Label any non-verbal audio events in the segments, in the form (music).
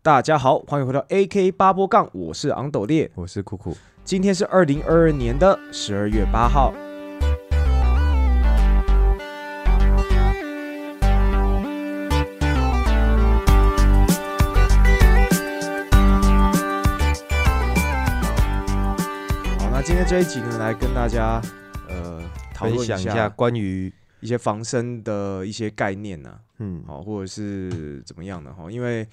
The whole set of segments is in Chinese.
大家好，欢迎回到 AK 八波杠，我是昂斗烈，我是酷酷。今天是二零二二年的十二月八号。好，那今天这一集呢，来跟大家呃讨论一下下关于一些防身的一些概念呢、嗯好，或者是怎么样的哈？因为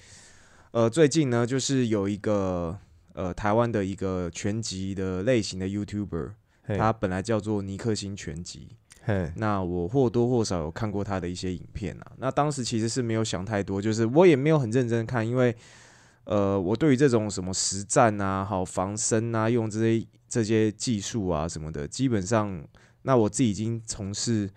呃，最近呢，就是有一个呃台湾的一个拳击的类型的 YouTuber，嘿他本来叫做尼克星拳击。嘿那我或多或少有看过他的一些影片啊。那当时其实是没有想太多，就是我也没有很认真看，因为呃，我对于这种什么实战啊、好防身啊、用这些这些技术啊什么的，基本上，那我自己已经从事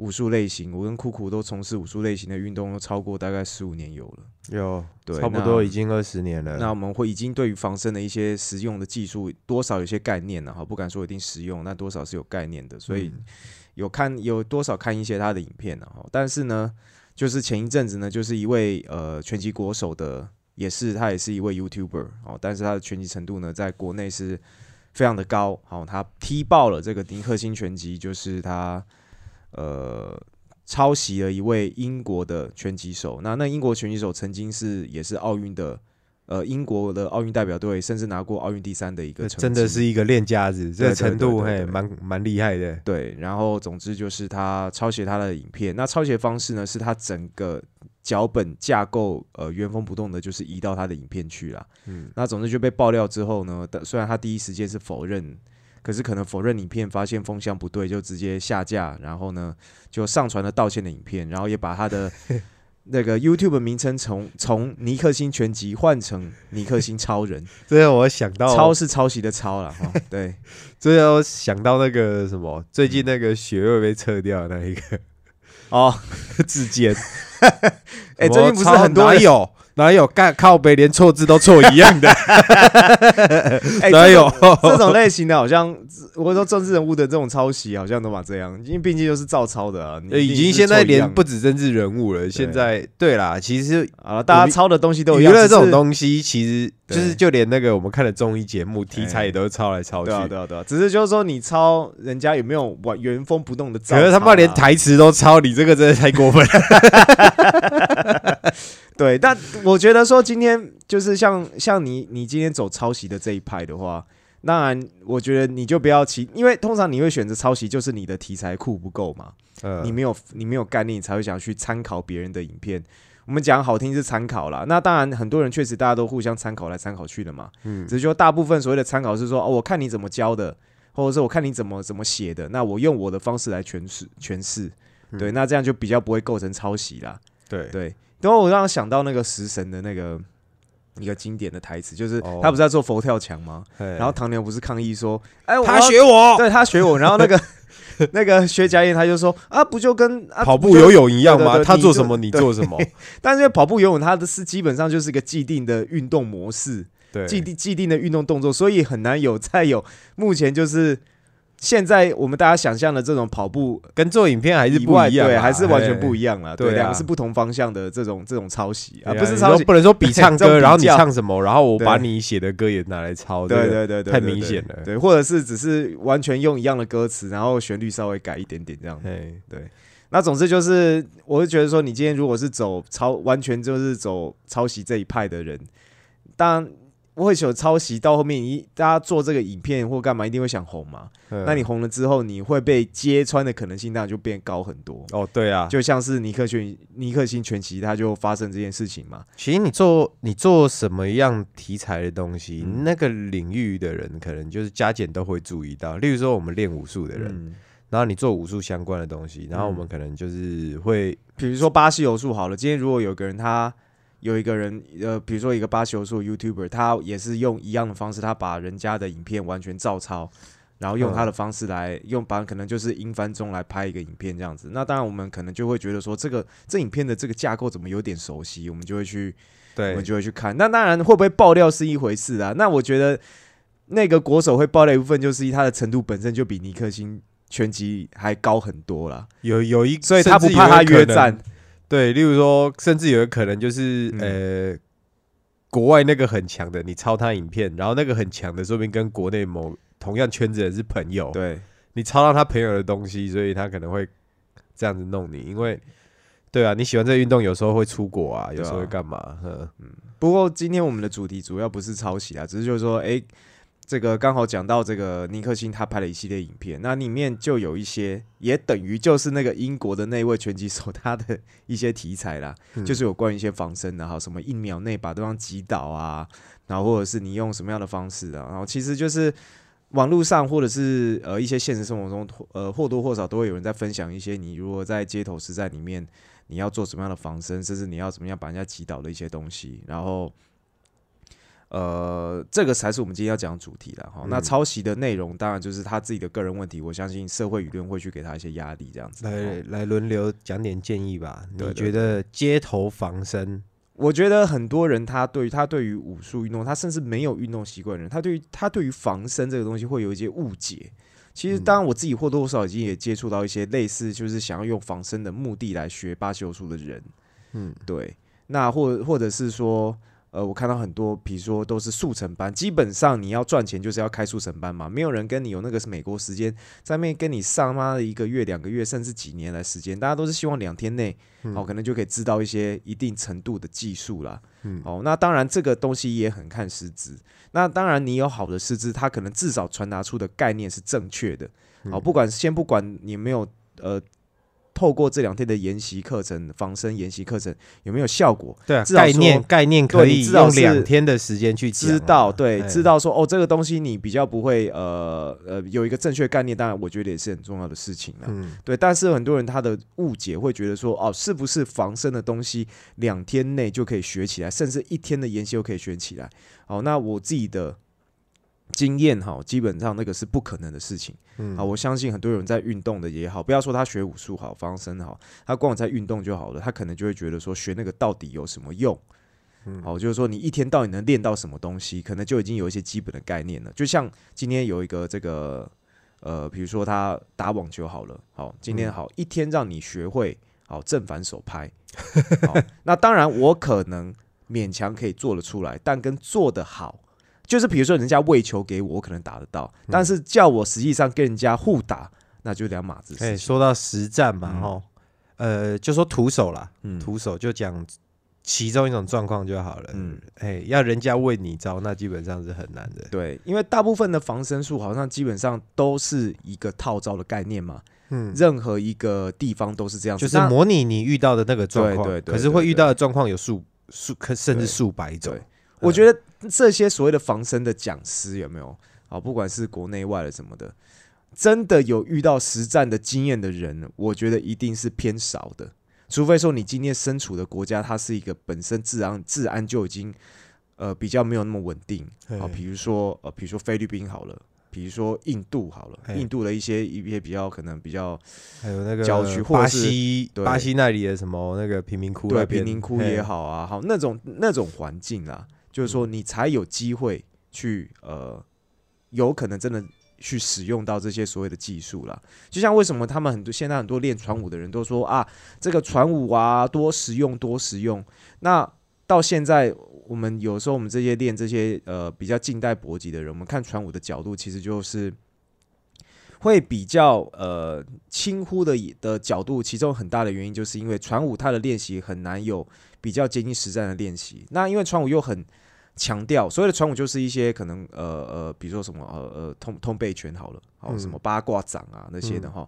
武术类型，我跟酷酷都从事武术类型的运动，都超过大概十五年有了。有对差不多已经二十年了。那我们会已经对于防身的一些实用的技术，多少有些概念了哈，不敢说一定实用，那多少是有概念的，所以有看有多少看一些他的影片了哈。但是呢，就是前一阵子呢，就是一位呃拳击国手的，也是他也是一位 YouTuber 哦，但是他的拳击程度呢，在国内是非常的高，好、他踢爆了这个尼克星拳击，就是他呃。抄袭了一位英国的拳击手，那那英国拳击手曾经是也是奥运的呃英国的奥运代表队，甚至拿过奥运第三的一个成绩，真的是一个练家子，这个程度嘿，蛮蛮厉害的。对。然后总之就是他抄袭他的影片，那抄袭的方式呢，是他整个脚本架构呃原封不动的，就是移到他的影片去了。嗯，那总之就被爆料之后呢，但虽然他第一时间是否认，可是可能否认影片发现风向不对，就直接下架，然后呢就上传了道歉的影片，然后也把他的 (laughs) 那个 YouTube 名称从从尼克星全集换成尼克星超人，这让我想到，抄是抄袭的抄了哈，对，(laughs) 这让我想到那个什么，最近那个学位被撤掉的那一个哦，(laughs) 自荐。哎、最近不是很多人哪有哪有干靠北连错字都错一样的，(laughs) 哎哪有？这种类型的，好像我说政治人物的这种抄袭，好像都嘛这样，因为毕竟就是照抄的啊。已经现在连不止政治人物了，现在对啦，其实啊，大家抄的东西都一样，娱乐这种东西，其实就是就连那个我们看的综艺节目题材也都是抄来抄去对，啊对啊对啊，只是就是说你抄人家有没有完原封不动的？可是他妈连台词都抄，你这个真的太过分了。(laughs) 对，但我觉得说今天就是像像你你今天走抄袭的这一派的话，当然我觉得你就不要其，因为通常你会选择抄袭，就是你的题材库不够嘛。嗯你没有你没有概念，你才会想去参考别人的影片。我们讲好听是参考啦，那当然很多人确实大家都互相参考来参考去的嘛。嗯只是说大部分所谓的参考是说哦，我看你怎么教的，或者是我看你怎么怎么写的，那我用我的方式来诠释诠释。对，那这样就比较不会构成抄袭啦。对对，然后我让我想到那个食神的那个一个经典的台词，就是哦。他不是在做佛跳墙吗？然然后唐牛不是抗议说，哎，我他学我。对他学我，然后那个 (laughs) 那个薛家燕他就说啊，不就跟啊跑不就步游泳一样吗？对对对他做什么你做什么，(laughs) 但是跑步游泳它的是基本上就是一个既定的运动模式，对，既定既定的运动动作，所以很难有再有目前就是现在我们大家想象的这种跑步跟做影片还是，不一样啊，对，还是完全不一一样了。对，两个是不同方向的这种这种抄袭啊，样不是抄袭，不能说比唱 (laughs) 歌，然后你唱什么，然后我把你写的歌也拿来抄，对对对对，太明显了对，或者是只是完全用一样的歌词，然后旋律稍微改一点点这样。对，那总之就是，我会觉得说，你今天如果是走抄，完全就是走抄袭这一派的人，当会有抄袭到后面，你大家做这个影片或干嘛，一定会想红嘛。嗯那你红了之后，你会被揭穿的可能性当然就变高很多。哦对啊，就像是尼克逊尼克星全奇，他就发生这件事情嘛。其实你做你做什么样题材的东西，嗯那个领域的人可能就是加减都会注意到。例如说我们练武术的人，嗯，然后你做武术相关的东西，然后我们可能就是会比如说巴西柔术好了，今天如果有个人他有一个人呃，比如说一个巴西柔术 YouTuber，他也是用一样的方式，他把人家的影片完全照抄，然后用他的方式来、用把可能就是英翻中来拍一个影片这样子。那当然我们可能就会觉得说，这个这影片的这个架构怎么有点熟悉，我们就会去我们就会去看。那当然会不会爆料是一回事啊。那我觉得那个国手会爆料一部分，就是他的程度本身就比尼克星拳击还高很多啦，有有一，所以他不怕他约战。对，例如说，甚至有可能就是、嗯。呃，国外那个很强的，你抄他影片，然后那个很强的，说不定跟国内某同样圈子的人是朋友，对，你抄到他朋友的东西，所以他可能会这样子弄你，因为对啊，你喜欢这个运动，有时候会出国啊，有时候会干嘛？嗯，不过今天我们的主题主要不是抄袭啊，只是就是说，哎、这个刚好讲到这个尼克星他拍了一系列影片，那里面就有一些也等于就是那个英国的那位拳击手他的一些题材啦，嗯就是有关于一些防身的，哈，什么一秒内把对方击倒啊，然后或者是你用什么样的方式啊，然后其实就是。网络上或者是呃一些现实生活中，呃或多或少都会有人在分享一些你如果在街头实战里面，你要做什么样的防身，甚至你要怎么样把人家击倒的一些东西。然后，呃，这个才是我们今天要讲的主题了哈。那嗯抄袭的内容当然就是他自己的个人问题，我相信社会舆论会去给他一些压力，这样子。来哦来轮流讲点建议吧。你觉得街头防身？我觉得很多人他对于他对于武术运动，他甚至没有运动习惯的人，他对于他对于防身这个东西会有一些误解。其实，当然我自己或多或少已经也接触到一些类似，就是想要用防身的目的来学巴西柔术的人。嗯，对，那或或者是说，呃，我看到很多，比如说都是速成班，基本上你要赚钱就是要开速成班嘛，没有人跟你有那个是美国时间在那边跟你上妈的一个月、两个月，甚至几年来时间，大家都是希望两天内，哦，可能就可以知道一些一定程度的技术啦。嗯哦，那当然这个东西也很看师资，那当然你有好的师资，他可能至少传达出的概念是正确的。好、不管先不管你有没有呃。透过这两天的研习课程、防身研习课程有没有效果？对啊，概念概念可以用两天的时间去知道对，哎知道说哦，这个东西你比较不会呃呃有一个正确概念，当然我觉得也是很重要的事情啦。嗯对，但是很多人他的误解会觉得说哦，是不是防身的东西两天内就可以学起来，甚至一天的研习就可以学起来？哦，那我自己的经验哈，基本上那个是不可能的事情。嗯好，我相信很多人在运动的也好，不要说他学武术好、防身好，他光在运动就好了，他可能就会觉得说学那个到底有什么用？嗯好，就是说你一天到底能练到什么东西，可能就已经有一些基本的概念了。就像今天有一个这个呃，比如说他打网球好了，好，今天嗯好、一天让你学会好正反手拍，(laughs) 好，那当然我可能勉强可以做得出来，但跟做得好。就是比如说人家喂球给我，我可能打得到，嗯。但是叫我实际上跟人家互打，那就两码子事哎，情。说到实战嘛，嗯，呃，就说徒手啦，嗯。徒手就讲其中一种状况就好了。嗯。嗯，哎，要人家喂你招，那基本上是很难的。对，因为大部分的防身术好像基本上都是一个套招的概念嘛，嗯，任何一个地方都是这样子，就是模拟你遇到的那个状况，对对对可是会遇到的状况有数数，可甚至对。数百种。对。我觉得这些所谓的防身的讲师有没有？啊？不管是国内外的什么的，真的有遇到实战的经验的人，我觉得一定是偏少的。除非说你今天身处的国家，它是一个本身治安治安就已经呃比较没有那么稳定。啊，嘿比如说呃比如说菲律宾好了，比如说印度好了，印度的一些一些比较可能比较还有那个郊区或者巴是西对。巴西那里的什么那个贫民窟对贫民窟也好啊，好那种那种环境啦，就是说你才有机会去呃，有可能真的去使用到这些所谓的技术了。就像为什么他们很多现在很多练传武的人都说啊，这个传武啊多实用多实用。那到现在我们有时候我们这些练这些呃比较近代搏击的人，我们看传武的角度其实就是。会比较呃轻忽的的角度，其中很大的原因就是因为传武他的练习很难有比较接近实战的练习。那因为传武又很强调，所谓的传武就是一些可能呃呃，比如说什么呃呃通通背拳好了，好、嗯什么八卦掌啊那些的哈、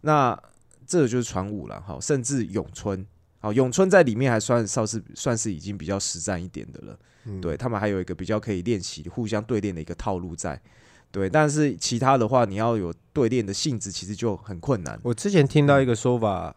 那这个就是传武了哈，甚至咏春，好咏春在里面还算算是算是已经比较实战一点的了。嗯对他们还有一个比较可以练习互相对练的一个套路在。对，但是其他的话，你要有对练的性质，其实就很困难。我之前听到一个说法，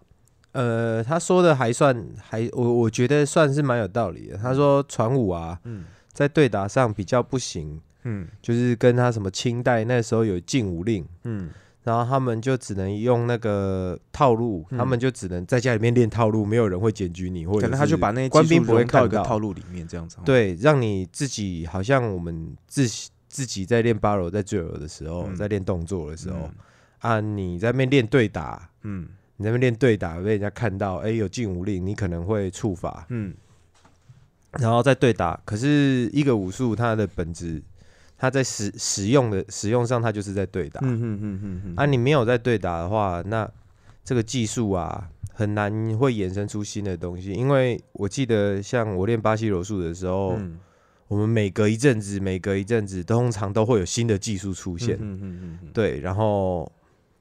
呃，他说的还算还我我觉得算是蛮有道理的。他说传武啊，嗯在对打上比较不行，嗯就是跟他什么清代那时候有禁武令，嗯，然后他们就只能用那个套路，嗯他们就只能在家里面练套路，没有人会检举你，或者可能他就把那些官兵不会技术融到看到一个套路里面，这样子。，对，让你自己好像我们自自己在练八柔在最柔的时候，嗯在练动作的时候、嗯啊，你在那边练对打，嗯你在那边练对打被人家看到，哎、有禁武令，你可能会触罚。嗯然后再对打。可是一个武术它的本质，它在使使用的使用上，它就是在对打。嗯嗯嗯嗯嗯，啊，你没有在对打的话，那这个技术啊，很难会衍生出新的东西。因为我记得，像我练巴西柔术的时候，嗯我们每隔一阵子，每隔一阵子，通常都会有新的技术出现。嗯嗯嗯嗯，对，然后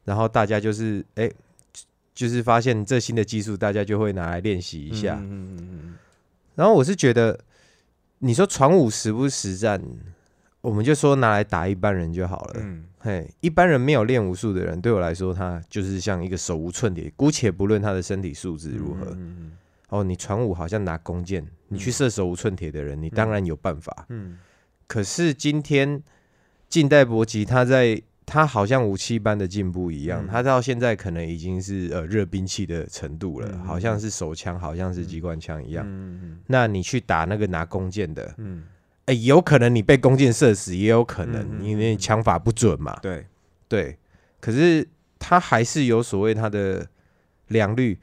然后大家就是哎、就是发现这新的技术，大家就会拿来练习一下。嗯嗯嗯嗯然后我是觉得，你说传武实不实战，我们就说拿来打一般人就好了。嗯嘿，一般人没有练武术的人，对我来说，他就是像一个手无寸铁。姑且不论他的身体素质如何，嗯哦，你传武好像拿弓箭，你去射手无寸铁的人，你当然有办法。嗯可是今天近代搏击，他在他好像武器般的进步一样，嗯他到现在可能已经是呃热兵器的程度了，嗯好像是手枪，好像是机关枪一样。嗯那你去打那个拿弓箭的，嗯，哎、有可能你被弓箭射死，也有可能因为枪法不准嘛。对，对，可是他还是有所谓他的良率。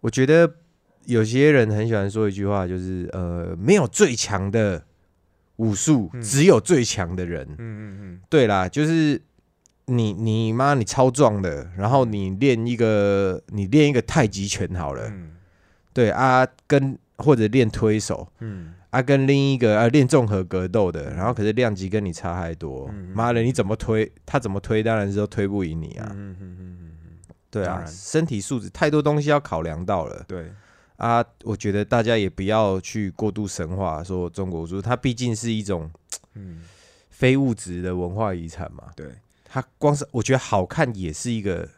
我觉得有些人很喜欢说一句话，就是呃，没有最强的武术，嗯只有最强的人。嗯嗯嗯对啦，就是你你妈你超壮的，然后你练一个你练一个太极拳好了，嗯对啊，跟或者练推手。嗯啊，跟另一个啊练综合格斗的，然后可是量级跟你差太多，嗯妈的，你怎么推？他怎么推？当然是都推不赢你啊。嗯嗯嗯嗯，对啊，身体素质太多东西要考量到了对，啊。我觉得大家也不要去过度神化说中国武术，它毕竟是一种嗯非物质的文化遗产嘛。对它光是我觉得好看也是一个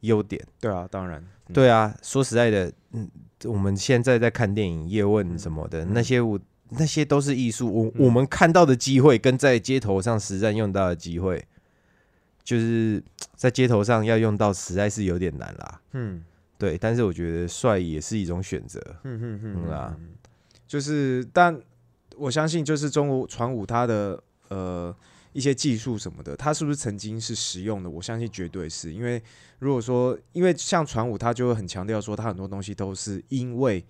优点。对啊，当然，嗯对啊，说实在的，嗯，我们现在在看电影、叶问什么的、那些我。那些都是艺术，我、嗯我们看到的机会跟在街头上实战用到的机会，就是在街头上要用到，实在是有点难啦。嗯对，但是我觉得帅也是一种选择。嗯嗯嗯嗯啊，就是，但我相信，就是中国传武他的呃一些技术什么的，他是不是曾经是实用的？我相信绝对是因为如果说，因为像传武，他就会很强调说，他很多东西都是因为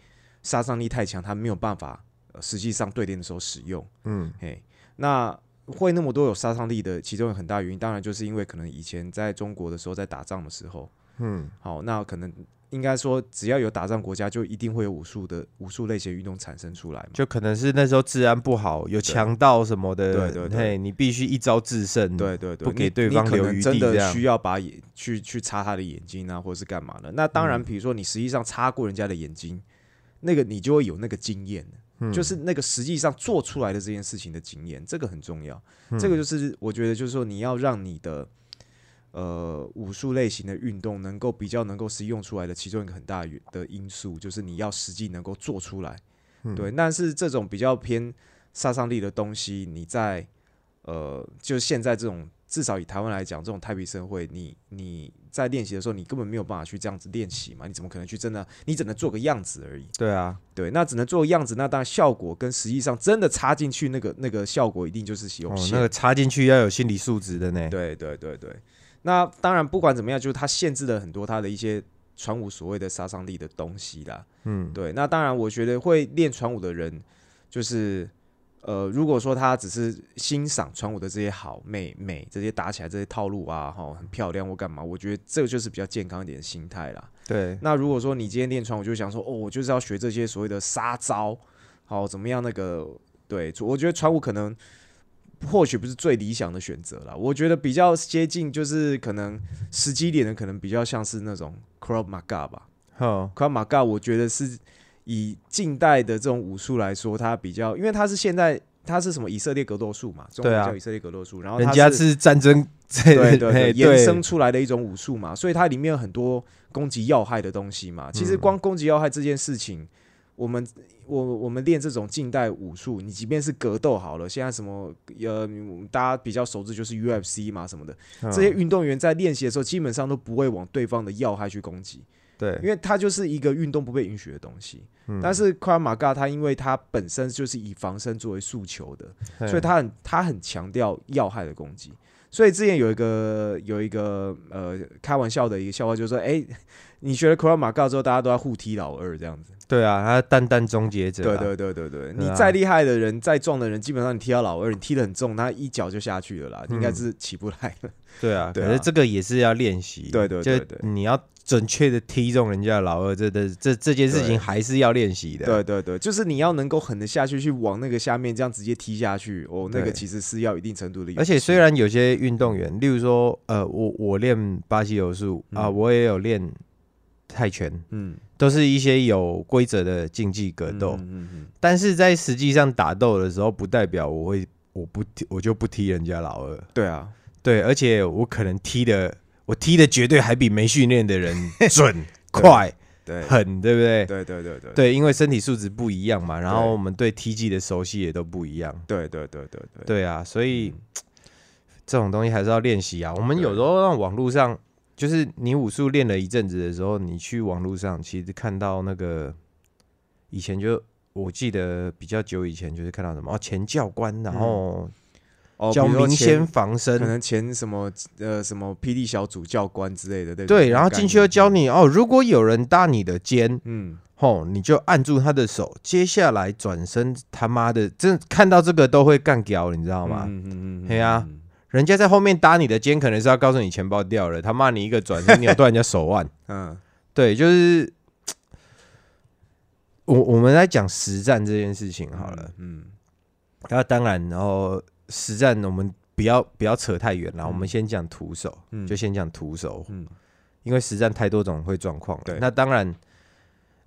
杀伤力太强，他没有办法、呃、实际上对练的时候使用。嗯嘿，那会那么多有杀伤力的，其中有很大原因，当然就是因为可能以前在中国的时候，在打仗的时候，嗯，好，那可能应该说，只要有打仗国家，就一定会有武术的武术类型运动产生出来嘛。就可能是那时候治安不好，有强盗什么的，对对对，你必须一招制胜。对对对，不给你对方留余地的需要把眼去去擦他的眼睛啊，或者是干嘛的。那当然，嗯比如说你实际上擦过人家的眼睛，那个你就会有那个经验嗯就是那个实际上做出来的这件事情的经验，这个很重要。嗯这个就是我觉得就是说你要让你的呃武术类型的运动能够比较能够实用出来的其中一个很大的因素，就是你要实际能够做出来。嗯对，但是这种比较偏杀伤力的东西，你在呃，就是现在这种至少以台湾来讲，这种太平社会，你你在练习的时候，你根本没有办法去这样子练习嘛？你怎么可能去真的？你只能做个样子而已。对啊，对，那只能做个样子，那当然效果跟实际上真的插进去那个那个效果一定就是有哦，限。那个插进去要有心理素质的呢。对对对对，那当然不管怎么样，就是它限制了很多它的一些传武所谓的杀伤力的东西啦。嗯，对，那当然我觉得会练传武的人，就是呃，如果说他只是欣赏传武的这些好美美这些打起来这些套路啊，哈，很漂亮或干嘛，我觉得这个就是比较健康一点的心态啦。对，那如果说你今天练传武，就想说哦，我就是要学这些所谓的杀招，好怎么样那个对，我觉得传武可能或许不是最理想的选择啦。我觉得比较接近就是可能时机点的，可能比较像是那种 Krav Maga 吧。好，Krav Maga 我觉得是以近代的这种武术来说，它比较，因为它是现在它是什么以色列格斗术嘛，中国叫以色列格斗术，然后它人家是战争，(laughs) 对对 (laughs) 衍生出来的一种武术嘛，所以它里面有很多攻击要害的东西嘛。其实嗯光攻击要害这件事情，我们我我们练这种近代武术，你即便是格斗好了，现在什么呃，大家比较熟知就是 UFC 嘛什么的，嗯这些运动员在练习的时候，基本上都不会往对方的要害去攻击，对，因为它就是一个运动不被允许的东西。嗯但是夸马嘎它因为他本身就是以防身作为诉求的，所以他很他很强调要害的攻击，所以之前有一个有一个呃开玩笑的一个笑话，就是说，哎、你学了 k u r a m a g a 之后，大家都在互踢老二这样子。对啊，他淡淡终结者、对啊，对对对对，对。你啊。再厉害的人，再壮的人，基本上你踢到老二，你踢得很重，他一脚就下去了啦，应该嗯是起不来了。对啊，可是这个也是要练习，对对就对。对你要准确的踢中人家的老二，这的这这件事情还是要练习的。对对对，就是你要能够狠得下去，去往那个下面这样直接踢下去，哦，那个其实是要一定程度的。而且虽然有些运动员，例如说，呃，我我练巴西柔术啊、嗯。我也有练泰拳，嗯都是一些有规则的竞技格斗，嗯嗯嗯但是在实际上打斗的时候，不代表我会我不踢我就不踢人家老二，对啊，对，而且我可能踢的我踢的绝对还比没训练的人准、(laughs) 快、对。狠，对不对？对对对对。对，因为身体素质不一样嘛，然后我们对踢技的熟悉也都不一样。对对对对对。对啊，所以、嗯。这种东西还是要练习啊。我们有时候让网络上，就是你武术练了一阵子的时候，你去网络上其实看到那个以前就我记得比较久以前就是看到什么哦前教官，然后哦，教比如说前民先防身可。能前什么呃什么霹雳小组教官之类的，对不对，然后进去又种概念教你哦，如果有人搭你的肩，嗯吼，你就按住他的手，接下来转身，他妈的，真看到这个都会干掉，你知道吗？嗯嗯嗯嘿啊嗯人家在后面搭你的肩，可能是要告诉你钱包掉了，他骂你一个转身扭断人家手腕。(laughs) 嗯对，就是我我们来讲实战这件事情好了。嗯那、当然，然后实战我们不要不要扯太远了，嗯我们先讲徒手，嗯就先讲徒手，嗯因为实战太多种会状况了对。那当然。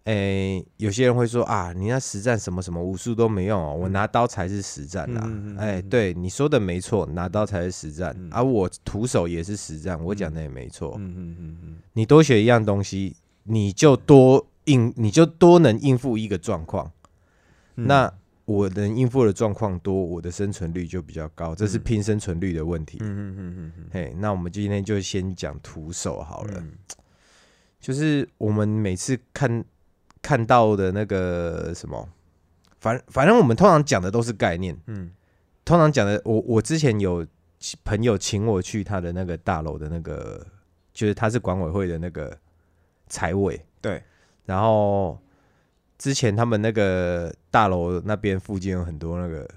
诶、有些人会说啊，你那实战什么什么武术都没用哦，我拿刀才是实战啦。嗯嗯嗯嗯哎、嗯对你说的没错，拿刀才是实战，嗯而、我徒手也是实战，我讲的也没错。嗯嗯嗯嗯你多学一样东西，你就多应，你就多能应付一个状况。嗯，那我能应付的状况多，我的生存率就比较高，这是嗯拼生存率的问题。嗯嗯嗯嗯嗯嘿，那我们今天就先讲徒手好了。嗯就是我们每次看看到的那个什么，反反正我们通常讲的都是概念，嗯。通常讲的，我我之前有朋友请我去他的那个大楼的那个，就是他是管委会的那个财委，对，然后之前他们那个大楼那边附近有很多那个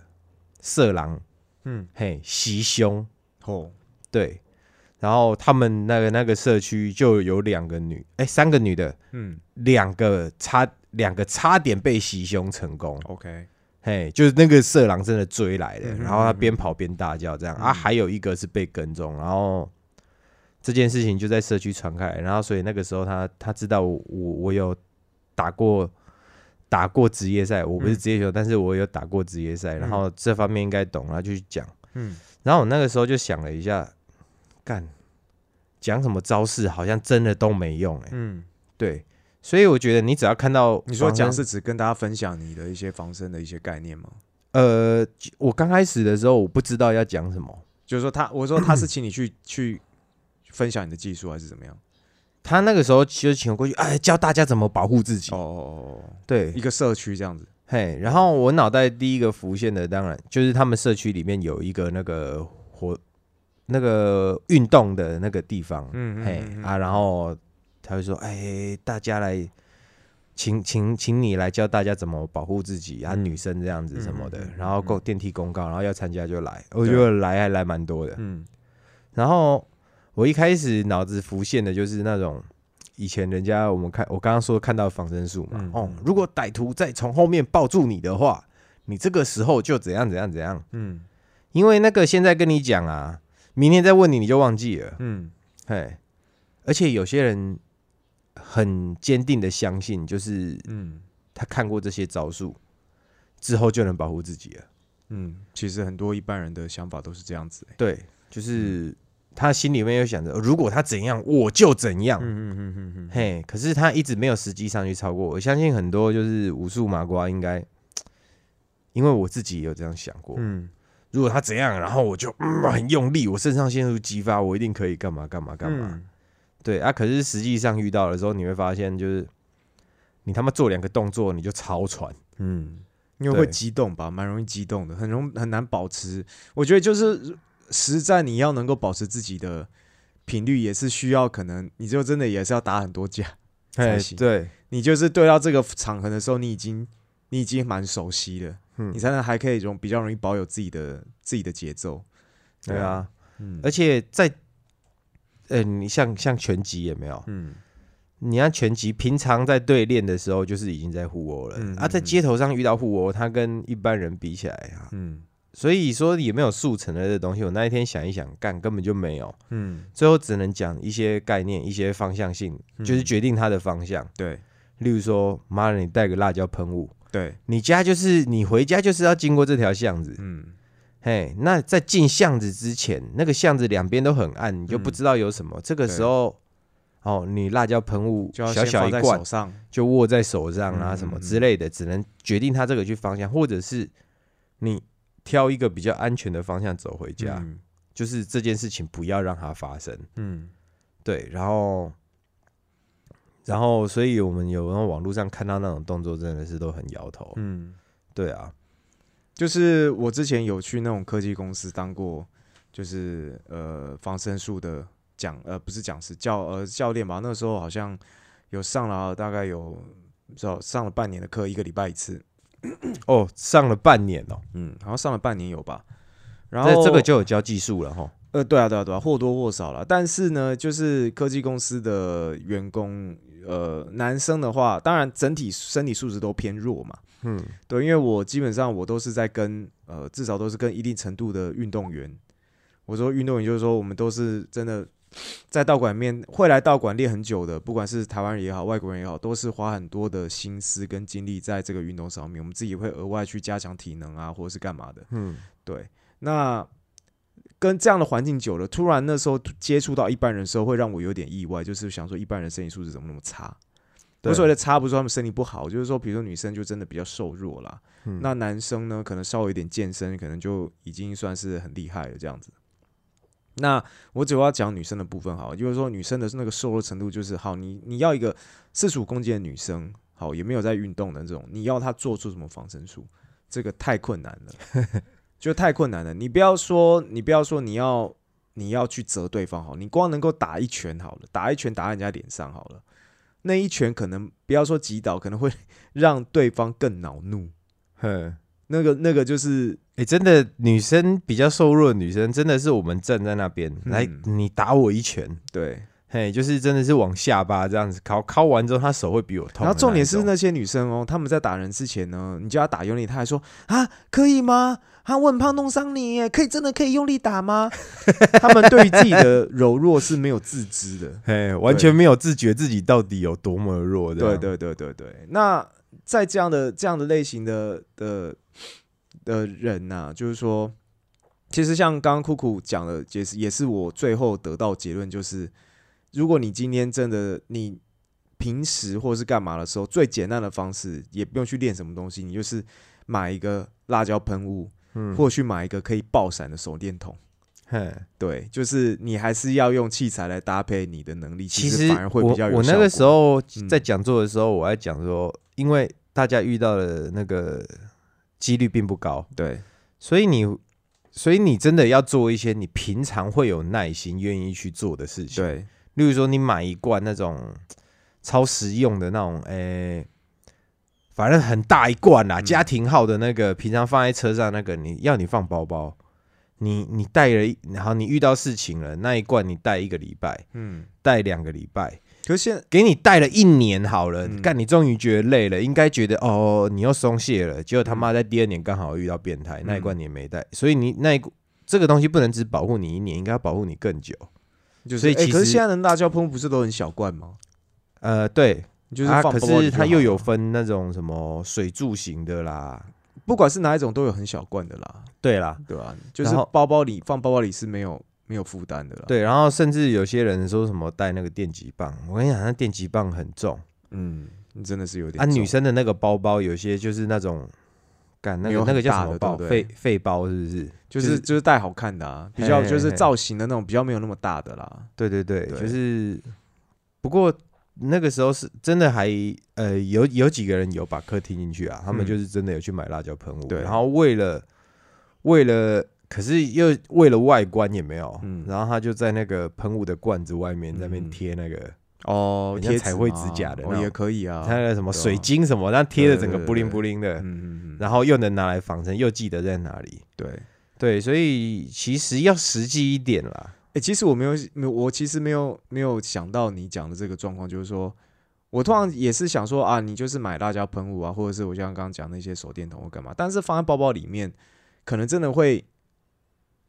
色狼，嗯。嘿，袭胸，哦。对，然后他们那个那个社区就有两个女，哎、三个女的，嗯。两个差两个差点被袭胸成功，OK。嘿，就是那个色狼真的追来的，嗯哼然后他边跑边大叫这样、啊，嗯还有一个是被跟踪，然后这件事情就在社区传开来，然后所以那个时候他他知道我我我有打过打过职业赛，我不是嗯。职业球，但是我有打过职业赛，然后这方面应该懂，然后就去讲，嗯。然后我那个时候就想了一下，干讲什么招式好像真的都没用哎、嗯，对，所以我觉得你只要看到你说讲是指跟大家分享你的一些防身的一些概念吗？呃，我刚开始的时候我不知道要讲什么。就是说他，我说他是请你去去分享你的技术还是怎么样？他那个时候其实请我过去，哎，教大家怎么保护自己。哦哦哦哦，对一，个社区这样子。嘿，然后我脑袋第一个浮现的，当然就是他们社区里面有一个那个活那个运动的那个地方，嗯嘿啊，然后他会说，哎，大家来。请请请你来教大家怎么保护自己啊，嗯。女生这样子什么的嗯嗯嗯，然后嗯。公电梯公告，然后要参加就来，我觉得来还来蛮多的。嗯。然后我一开始脑子浮现的就是那种以前人家我们看我刚刚说看到仿生术嘛，嗯哦嗯，如果歹徒再从后面抱住你的话，你这个时候就怎样怎样怎样，嗯。因为那个现在跟你讲啊，明天再问你你就忘记了，嗯。嘿，而且有些人很坚定的相信，就是嗯。他看过这些招数之后就能保护自己了，嗯，其实很多一般人的想法都是这样子、欸。对，就是他心里面又想着，如果他怎样我就怎样，嗯嗯嗯嗯嗯，嘿，可是他一直没有实际上去超过。我相信很多就是武术麻瓜应该，因为我自己也有这样想过。嗯如果他怎样，然后我就、嗯、很用力，我肾上腺素激发，我一定可以干嘛干嘛干嘛。嗯对啊，可是实际上遇到的时候，你会发现就是你他妈做两个动作你就超喘。嗯，因为会激动吧，蛮容易激动的，很容很难保持。我觉得就是实战你要能够保持自己的频率，也是需要可能你就真的也是要打很多架，才哎，行对，你就是对到这个场合的时候，你已经你已经蛮熟悉了，嗯。你才能还可以容比较容易保有自己的自己的节奏。对啊，嗯。而且在，呃，你像像拳击也没有？嗯。你看拳击，平常在对练的时候就是已经在互殴了、啊，嗯啊在街头上遇到互殴，他跟一般人比起来啊，嗯。所以说也没有速成的这东西，我那一天想一想，干根本就没有，嗯，最后只能讲一些概念、一些方向性，就是嗯决定它的方向。对。例如说，妈的，你带个辣椒喷雾，对，你家就是你回家就是要经过这条巷子，嗯。嘿，那在进巷子之前，那个巷子两边都很暗，你就不嗯知道有什么。这个时候，哦，你辣椒喷雾就要小小一罐手，上。就握在手上啊，嗯什么嗯。之类的，只能决定它这个去方向，或者是你挑一个比较安全的方向走回家，嗯。就是这件事情不要让它发生。嗯。对，然后，然后，所以我们有时候网络上看到那种动作，真的是都很摇头。嗯，对啊，就是我之前有去那种科技公司当过，就是呃防身术的讲呃不是讲师教呃教练吧，那时候好像有上了大概有不知道上了半年的课，一个礼拜一次，哦，上了半年哦，嗯，好像上了半年有吧。然后这个就有教技术了哈。呃，对啊，对啊，对啊，或多或少了。但是呢，就是科技公司的员工，呃，男生的话，当然整体身体素质都偏弱嘛。嗯，对，因为我基本上我都是在跟呃，至少都是跟一定程度的运动员。我说运动员就是说，我们都是真的在道馆里面会来道馆练很久的，不管是台湾人也好，外国人也好，都是花很多的心思跟精力在这个运动上面。我们自己会额外去加强体能啊，或者是干嘛的。嗯，对，那跟这样的环境久了，突然那时候接触到一般人的时候，会让我有点意外，就是想说一般人身体素质怎么那么差？对我所谓的差，不是说他们身体不好，就是说，比如说女生就真的比较瘦弱啦，嗯那男生呢，可能稍微有点健身，可能就已经算是很厉害了这样子。那我主要讲女生的部分好了，就是说女生的那个瘦弱程度，就是好，你你要一个四十五公斤的女生，好，也没有在运动的这种，你要她做出什么防身术，这个太困难了，(laughs) 就太困难了。你不要说，你不要说你要你要去责对方好，你光能够打一拳好了，打一拳打在人家脸上好了，那一拳可能不要说击倒，可能会 (laughs) 让对方更恼怒。哼。那个那个就是哎、真的，女生比较瘦弱的女生，真的是我们站在那边、嗯来，你打我一拳，对，嘿，就是真的是往下巴这样子敲，敲完之后，她手会比我痛。然后重点是那些女生哦，她们在打人之前呢，你叫她打用力，她还说啊，可以吗？啊，我很怕弄伤你耶，可以真的可以用力打吗？(laughs) 他们对于自己的柔弱是没有自知的。(laughs) 嘿，完全没有自觉自己到底有多么弱的。对，对对对对。那在这样的这样的类型的的的人呐、就是说，其实像刚刚酷酷讲的，也是也是我最后得到结论，就是如果你今天真的你平时或是干嘛的时候，最简单的方式，也不用去练什么东西，你就是买一个辣椒喷雾，嗯，或去买一个可以爆闪的手电筒。嘿，对，就是你还是要用器材来搭配你的能力，其实实反而会我比较有我那个时候嗯。在讲座的时候，我还讲说，因为大家遇到的那个几率并不高，对。所以你，所以你真的要做一些你平常会有耐心、愿意去做的事情。，对。例如说，你买一罐那种超实用的那种，诶、反正很大一罐啦，嗯。家庭号的那个，平常放在车上那个，你要你放包包，你你带了，然后你遇到事情了，那一罐你带一个礼拜，嗯。带两个礼拜，可是现给你带了一年好了，嗯。干、你终于觉得累了，应该觉得哦，你又松懈了，结果他妈在第二年刚好遇到变态，那一罐你也没带，所以你那一这个东西不能只保护你一年，应该要保护你更久。就是，欸所以其实可是现在的辣椒喷雾不是都很小罐吗？呃，对，就是放可是它又有分那种什么水柱型的啦，不管是哪一种都有很小罐的啦，对啦，对吧、就是包包里放包包里是没有没有负担的啦。，对，然后甚至有些人说什么带那个电击棒，我跟你讲，那电击棒很重嗯，你真的是有点啊，女生的那个包包有些就是那种。干那个那个叫什么包？肺肺包是不是？就是就是带好看的啊，比较就是造型的那种比较没有那么大的啦。对对对，对就是不过那个时候是真的还呃有有几个人有把课听进去啊，他们嗯。就是真的有去买辣椒喷雾，对。然后为了为了可是又为了外观也没有，嗯。然后他就在那个喷雾的罐子外面在那边嗯。贴那个哦，贴彩绘指甲的也可以啊，他那个什么水晶什么，那贴的整个布灵对布灵的，嗯嗯嗯，然后又能拿来仿真，又记得在哪里。对。对，所以其实要实际一点啦。哎、其实我没有没有，我其实没有没有想到你讲的这个状况，就是说我通常也是想说啊，你就是买辣椒喷雾啊，或者是我像刚刚讲那些手电筒或干嘛，但是放在包包里面，可能真的会，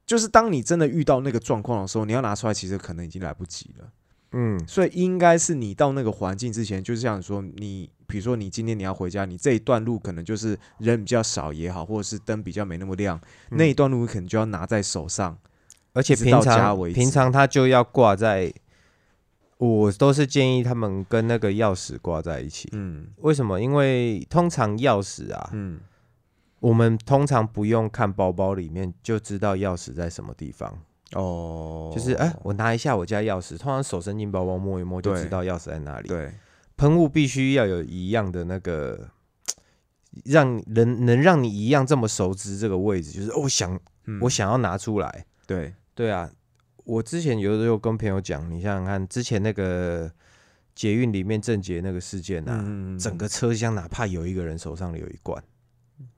就是当你真的遇到那个状况的时候，你要拿出来，其实可能已经来不及了。嗯所以应该是你到那个环境之前，就是像你说，你比如说你今天你要回家，你这一段路可能就是人比较少也好，或者是灯比较没那么亮，嗯那一段路可能就要拿在手上。而且平常平常他就要挂在，我都是建议他们跟那个钥匙挂在一起。嗯为什么？因为通常钥匙啊，嗯，我们通常不用看包包里面就知道钥匙在什么地方。哦，就是哎、我拿一下我家钥匙，通常手伸进包包摸一摸就知道钥匙在哪里。对，喷雾必须要有一样的那个，让人能让你一样这么熟知这个位置，就是、哦我想嗯我想要拿出来。对，对啊，我之前有有跟朋友讲，你想想看，之前那个捷运里面郑捷那个事件啊，嗯整个车厢哪怕有一个人手上有一罐，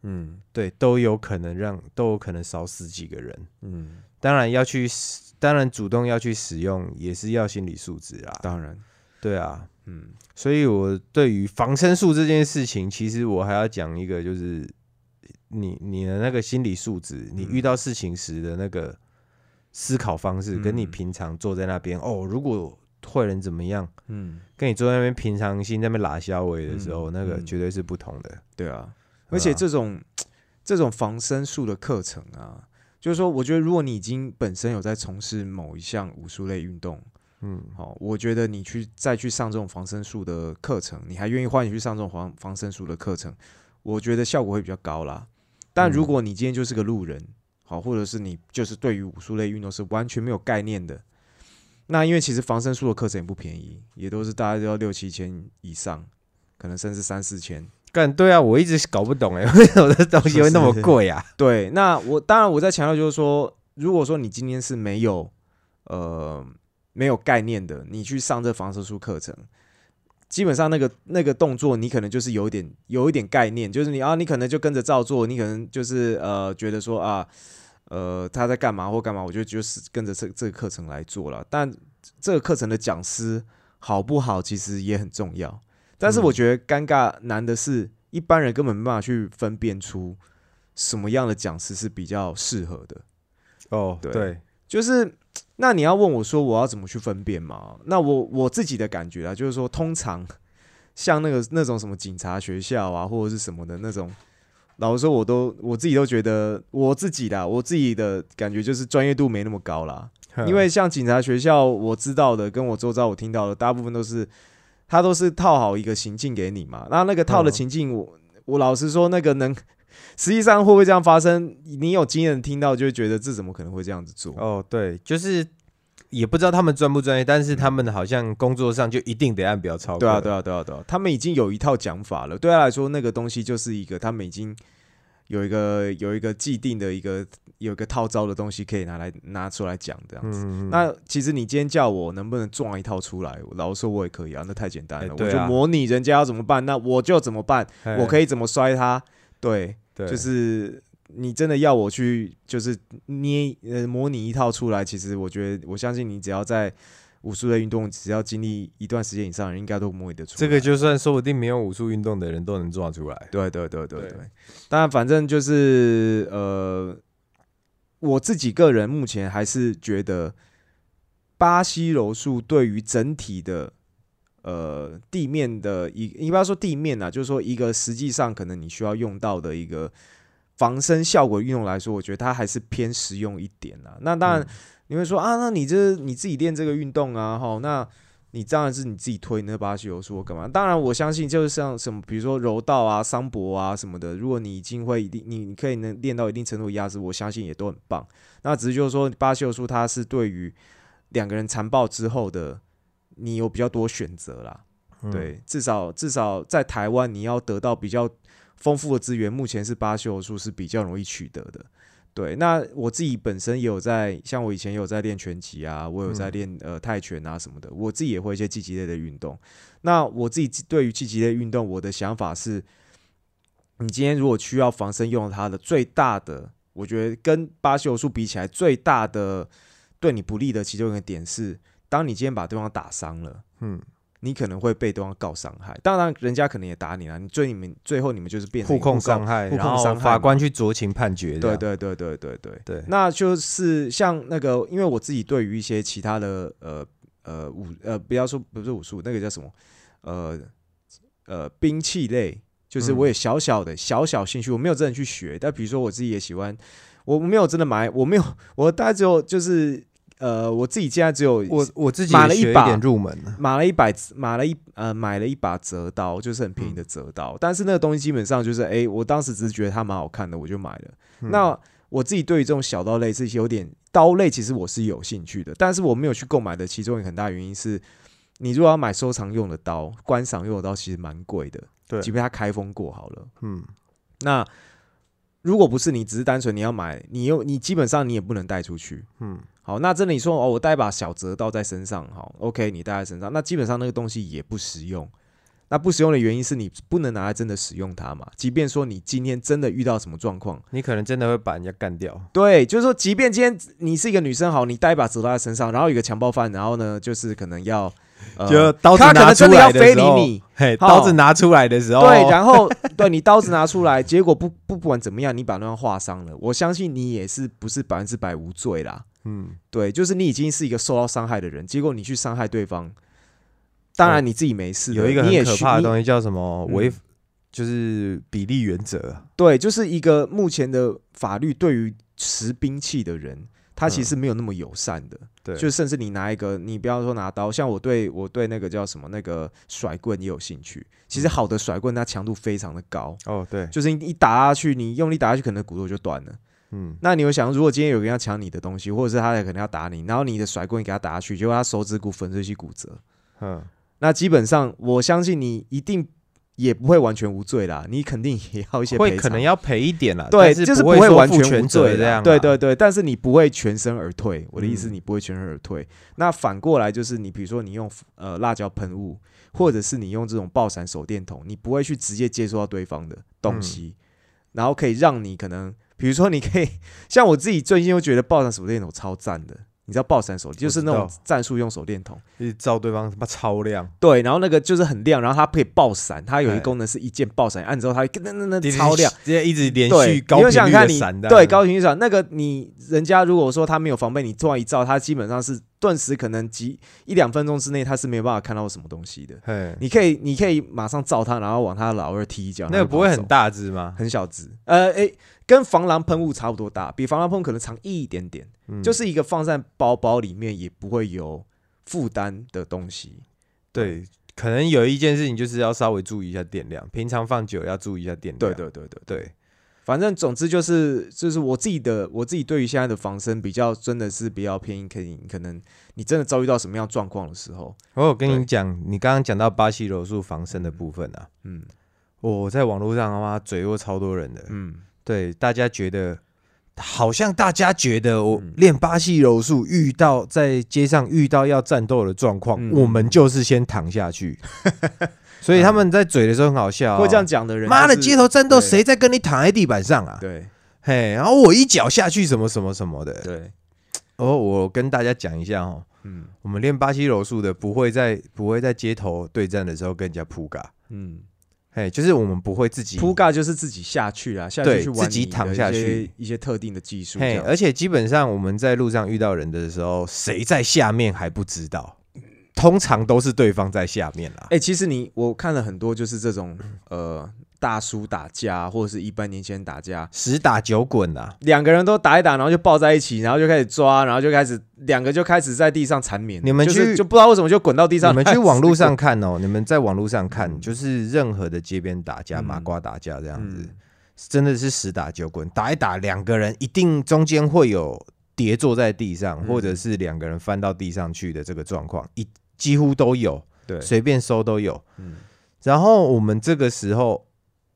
嗯。对，都有可能让都有可能少死几个人。嗯，当然要去使，当然主动要去使用，也是要心理素质啊。当然，对啊，嗯。所以我对于防身术这件事情，其实我还要讲一个，就是你你的那个心理素质，你遇到事情时的那个思考方式，跟你嗯。平常坐在那边哦，如果坏人怎么样，嗯，跟你坐在那边平常心在那边拉小尾的时候，嗯那个嗯。绝对是不同的。对啊，而且这种这种防身术的课程啊，就是说，我觉得如果你已经本身有在从事某一项武术类运动，嗯，好，我觉得你去再去上这种防身术的课程，你还愿意换你去上这种防防身术的课程，我觉得效果会比较高啦。但如嗯果你今天就是个路人，好，或者是你就是对于武术类运动是完全没有概念的，那因为其实防身术的课程也不便宜，也都是大概都要六七千以上，可能甚至三四千。干对啊，我一直搞不懂哎，(laughs) 为什么这东西会那么贵啊？(laughs) 对，那我当然我在强调就是说，如果说你今天是没有呃没有概念的，你去上这防身术课程，基本上那个那个动作你可能就是有一点有一点概念，就是你啊你可能就跟着照做，你可能就是呃觉得说啊呃他在干嘛或干嘛，我就就是跟着这这个课程来做了。但这个课程的讲师好不好，其实也很重要。但是我嗯觉得尴尬难的是，一般人根本没办法去分辨出什么样的讲师是比较适合的。哦，对对，就是那你要问我说我要怎么去分辨嘛？那我我自己的感觉啊，就是说通常像那个那种什么警察学校啊，或者是什么的那种，老实说我都我自己都觉得我自己的我自己的感觉就是专业度没那么高啦。因为像警察学校，我知道的跟我周遭我听到的，大部分都是他都是套好一个情境给你嘛。那那个套的嗯情境我，我老实说，那个能 (laughs) 实际上会不会这样发生？你有经验听到，就会觉得这怎么可能会这样子做？哦，对，就是也不知道他们专不专业，但是他们好像工作上就一定得按表操课。对啊，对啊，对啊，对啊，他们已经有一套讲法了。对他来说，那个东西就是一个他们已经有一个有一个既定的一个有一个套招的东西可以拿来拿出来讲这样子。嗯，那其实你今天叫我能不能撞一套出来，老实说我也可以啊，那太简单了。我就模拟人家要怎么办，那我就怎么办，我可以，以怎么摔他。对，对，就是你真的要我去，就是捏呃模拟一套出来，其实我觉得我相信你只要在武术类运动，只要经历一段时间以上，应该都模拟得出来。这个就算说不定没有武术运动的人都能做出来。对对对对对对，当然反正就是呃，我自己个人目前还是觉得巴西柔术对于整体的呃地面的一，你不要说地面啊，就是说一个实际上可能你需要用到的一个防身效果运动来说，我觉得它还是偏实用一点啦。那当然嗯你会说啊，那你这你自己练这个运动啊，哈，那你当然是你自己推那巴西柔术或干嘛？当然，我相信就是像什么，比如说柔道啊、桑博啊什么的，如果你已经会一定，你你可以能练到一定程度的压制，我相信也都很棒。那只是就是说，巴西柔术它是对于两个人残暴之后的，你有比较多选择啦。嗯，对，至少至少在台湾，你要得到比较丰富的资源，目前是巴西柔术是比较容易取得的。对，那我自己本身也有在，像我以前有在练拳击啊，我有在嗯练、呃泰拳啊什么的，我自己也会一些积极类的运动。那我自己对于积极类运动，我的想法是，你今天如果需要防身用它的最大的，我觉得跟巴西柔术比起来，最大的对你不利的其中一个点是，当你今天把对方打伤了。嗯，你可能会被对方告伤害，当然人家可能也打你了，你最你们最后你们就是变成互控伤害，互然后控伤害法官去酌情判决对。对对对对对对。那就是像那个，因为我自己对于一些其他的呃呃武呃，不要说不是武术，那个叫什么呃呃兵器类，就是嗯。我也小小的小小兴趣，我没有真的去学，但比如说我自己也喜欢，我没有真的买，我没有，我大概只有就是呃我自己现在只有我我自己买了一把入门啊买了一百，买了一呃买了一把折刀，就是很便宜的折刀，但是那个东西基本上就是，哎、我当时只是觉得它蛮好看的，我就买了。嗯那我自己对于这种小刀类是有点刀类，其实我是有兴趣的，但是我没有去购买的其中一个很大原因是，你如果要买收藏用的刀、观赏用的刀，其实蛮贵的，对即便它开封过好了。嗯那如果不是你只是单纯你要买，你又你基本上你也不能带出去。嗯好，那真的你说哦，我带一把小折刀在身上，好，OK，你带在身上，那基本上那个东西也不实用。那不实用的原因是你不能拿来真的使用它嘛？即便说你今天真的遇到什么状况，你可能真的会把人家干掉。对，就是说，即便今天你是一个女生，好，你带一把折刀在身上，然后有一个强暴犯，然后呢，就是可能要，呃就刀子拿出能真的要来的时候非礼你，嘿，刀子拿出来的时候，对，然后对你刀子拿出来，结果不不不管怎么样，你把对方划伤了，我相信你也是不是百分之百无罪啦。嗯，对，就是你已经是一个受到伤害的人，结果你去伤害对方，当然你自己没事的，有一个你也需很可怕的东西叫什么嗯违，就是比例原则啊。对，就是一个目前的法律对于持兵器的人，他其实没有那么友善的。嗯对，就甚至你拿一个，你不要说拿刀，像我对我对那个叫什么那个甩棍也有兴趣。其实嗯好的甩棍，它强度非常的高，哦，对，就是你一打下去，你用力打下去，可能骨头就断了。嗯，那你有想，如果今天有人要抢你的东西，或者是他可能要打你，然后你的甩棍给他打下去，结果他手指骨粉碎性骨折，嗯，那基本上我相信你一定也不会完全无罪啦，你肯定也要一些会可能要赔一点啦，对，但就是不会完全全无罪这样啊。对对对，但是你不会全身而退。我的意思，嗯你不会全身而退。那反过来就是，你比如说你用呃辣椒喷雾，或者是你用这种爆闪手电筒，你不会去直接接触到对方的东嗯西，然后可以让你可能，比如说你可以 (laughs) 像我自己最近又觉得爆闪手电筒超赞的。你知道爆闪手就是那种战术用手电筒，一照对方他妈超亮，对，然后那个就是很亮，然后它可以爆闪，它有一功能是一键爆闪，按之后它会噔噔噔噔超亮，，直接一直连对，续高频率闪的，对高频率闪，那个你人家如果说他没有防备，你突然一照，他基本上是顿时可能几一两分钟之内他是没有办法看到什么东西的。嘿，你可以你可以马上照他，然后往他的老二踢一脚，那个不会很大大只吗？很小只，呃诶、跟防狼喷雾差不多大，比防狼喷雾可能长一点点，嗯就是一个放在包包里面也不会有负担的东西。对，可能有一件事情就是要稍微注意一下电量，平常放久要注意一下电量。对对对对对，反正总之就是就是我自己的我自己对于现在的防身比较真的是比较偏硬，可以可能你真的遭遇到什么样状况的时候，我有跟你讲，你刚刚讲到巴西柔术防身的部分啊，嗯我在网络上他妈嘴过超多人的，嗯。对，大家觉得好像大家觉得我嗯练巴西柔术遇到在街上遇到要战斗的状况，嗯我们就是先躺下去。(laughs) 所以他们在嘴的时候很好笑、哦，会这样讲的人、妈的，街头战斗谁在跟你躺在地板上啊？对。嘿，然后我一脚下去，什么什么什么的。对，哦，我跟大家讲一下哦，嗯。我们练巴西柔术的不会在不会在街头对战的时候跟人家扑嘎，嗯，嘿，就是我们不会自己扑尬就是自己下去啊，下对去自己躺下去。一些特定的技术嘿，而且基本上我们在路上遇到人的时候，谁在下面还不知道，通常都是对方在下面啦。哎、其实你我看了很多就是这种呃大叔打架或者是一般年轻人打架，十打九滚啊，两个人都打一打，然后就抱在一起，然后就开始抓，然后就开始两个就开始在地上缠绵，你们就是去就不知道为什么就滚到地上，你们去网络上看哦，(laughs) 你们在网络上看，嗯。就是任何的街边打架、嗯。麻瓜打架这样子，嗯。真的是十打九滚，打一打，两个人一定中间会有跌坐在地上，嗯。或者是两个人翻到地上去的这个状况，一几乎都有，对，随便搜都有。嗯。然后我们这个时候，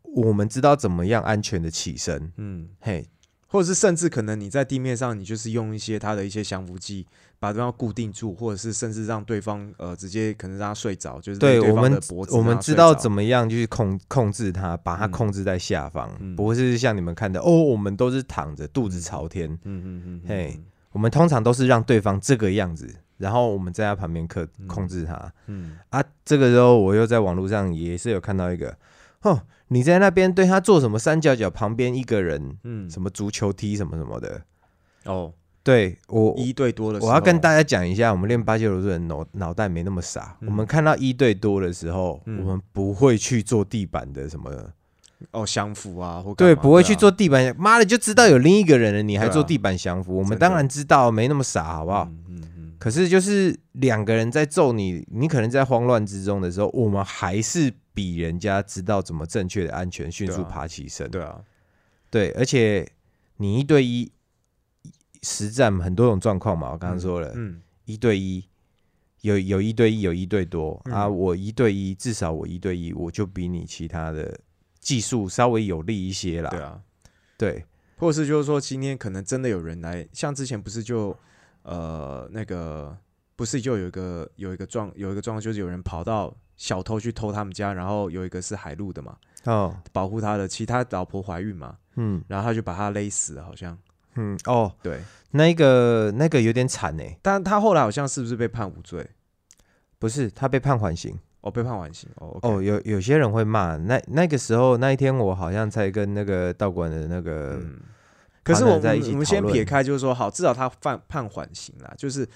我们知道怎么样安全的起身，嗯，嘿，或者是甚至可能你在地面上，你就是用一些它的一些降服剂，把对方固定住，或者是甚至让对方呃直接可能让他睡着，就是对我们我们知道怎么样去控控制它，把它嗯控制在下方，嗯。不是像你们看的哦，我们都是躺着肚子朝天，嗯嗯嗯嗯，嘿。我们通常都是让对方这个样子，然后我们在他旁边克嗯。控制他。嗯。啊，这个时候我又在网络上也是有看到一个，哦，你在那边对他做什么三角角旁边一个人，嗯。什么足球踢什么什么的，哦，对我一对多的时候，我要跟大家讲一下，我们练巴切罗的人脑脑袋没那么傻，嗯。我们看到一对多的时候，嗯。我们不会去做地板的什么。哦降服啊，或对，不会去做地板，妈的就知道有另一个人了，你还做地板降服？我们当然知道，没那么傻，好不好？嗯，可是就是两个人在揍你，你可能在慌乱之中的时候，我们还是比人家知道怎么正确的安全，迅速爬起身。对啊，对，而且你一对一实战很多种状况嘛，我刚刚说了，嗯一对一有有一对一，有一对多、嗯啊。我一对一，至少我一对一，我就比你其他的技术稍微有利一些啦。对啊，对，或者是就是说今天可能真的有人来，像之前不是就呃那个不是就有一个有一个状有一个状况，就是有人跑到小偷去偷他们家，然后有一个是海陆的嘛，哦，保护他的，其他老婆怀孕嘛，嗯。然后他就把他勒死了，好像。嗯，哦，对，那个那个有点惨呢，但他后来好像是不是被判无罪？不是他被判缓刑。哦，被判缓刑哦有有些人会骂，那那个时候那一天我好像在跟那个道馆的那个，嗯，可是我们我们先撇开，就是说，好，至少他犯判缓刑啦，就是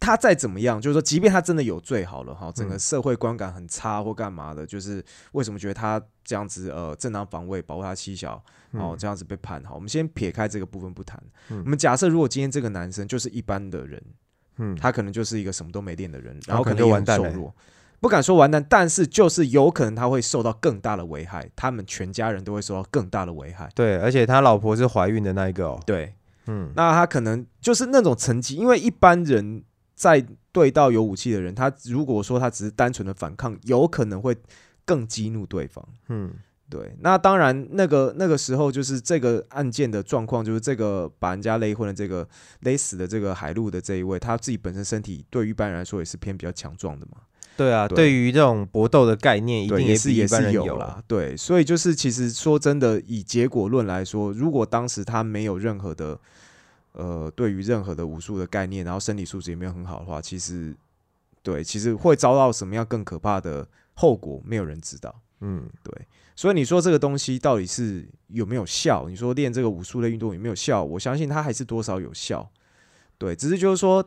他再怎么样，就是说，即便他真的有罪好了哈，整个嗯。社会观感很差或干嘛的，就是为什么觉得他这样子呃正当防卫保护他妻小哦嗯。这样子被判好，我们先撇开这个部分不谈，嗯。我们假设如果今天这个男生就是一般的人，嗯，他可能就是一个什么都没练的人，然然后可能就完蛋了很瘦弱。不敢说完蛋，但是就是有可能他会受到更大的危害，他们全家人都会受到更大的危害。对，而且他老婆是怀孕的那一个哦，对，嗯，那他可能就是那种层级，因为一般人在对到有武器的人，他如果说他只是单纯的反抗，有可能会更激怒对方。嗯对，那当然，那个那个时候就是这个案件的状况，就是这个把人家勒昏的这个勒死的这个海陆的这一位，他自己本身身体对于一般人来说也是偏比较强壮的嘛。对啊，对对于这种搏斗的概念，一，定也是也是有啊啦。。对，所以就是其实说真的，以结果论来说，如果当时他没有任何的呃对于任何的武术的概念，然后身体素质也没有很好的话，其实对，其实会遭到什么样更可怕的后果，没有人知道。嗯，对所以你说这个东西到底是有没有效？你说练这个武术类运动有没有效？我相信它还是多少有效。对，只是就是说，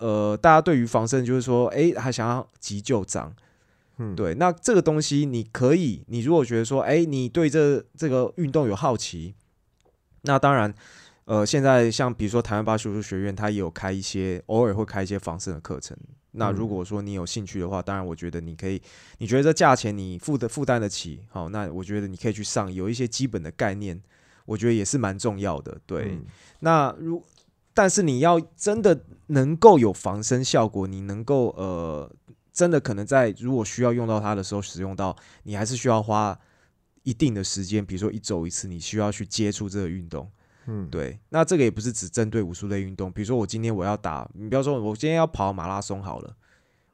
呃，大家对于防身就是说，诶，还想要急救长，嗯，对，那这个东西你可以，你如果觉得说，哎，你对这这个运动有好奇，那当然，呃，现在像比如说台湾巴西武术学院，它也有开一些，偶尔会开一些防身的课程。那嗯如果说你有兴趣的话，当然我觉得你可以，你觉得这价钱你负的负担得起，好，那我觉得你可以去上，有一些基本的概念，我觉得也是蛮重要的。对，嗯那如但是你要真的能够有防身效果，你能够呃，真的可能在如果需要用到它的时候使用到，你还是需要花一定的时间，比如说一周一次，你需要去接触这个运动。嗯，对，那这个也不是只针对武术类运动，比如说我今天我要打，你不要说我今天要跑马拉松好了，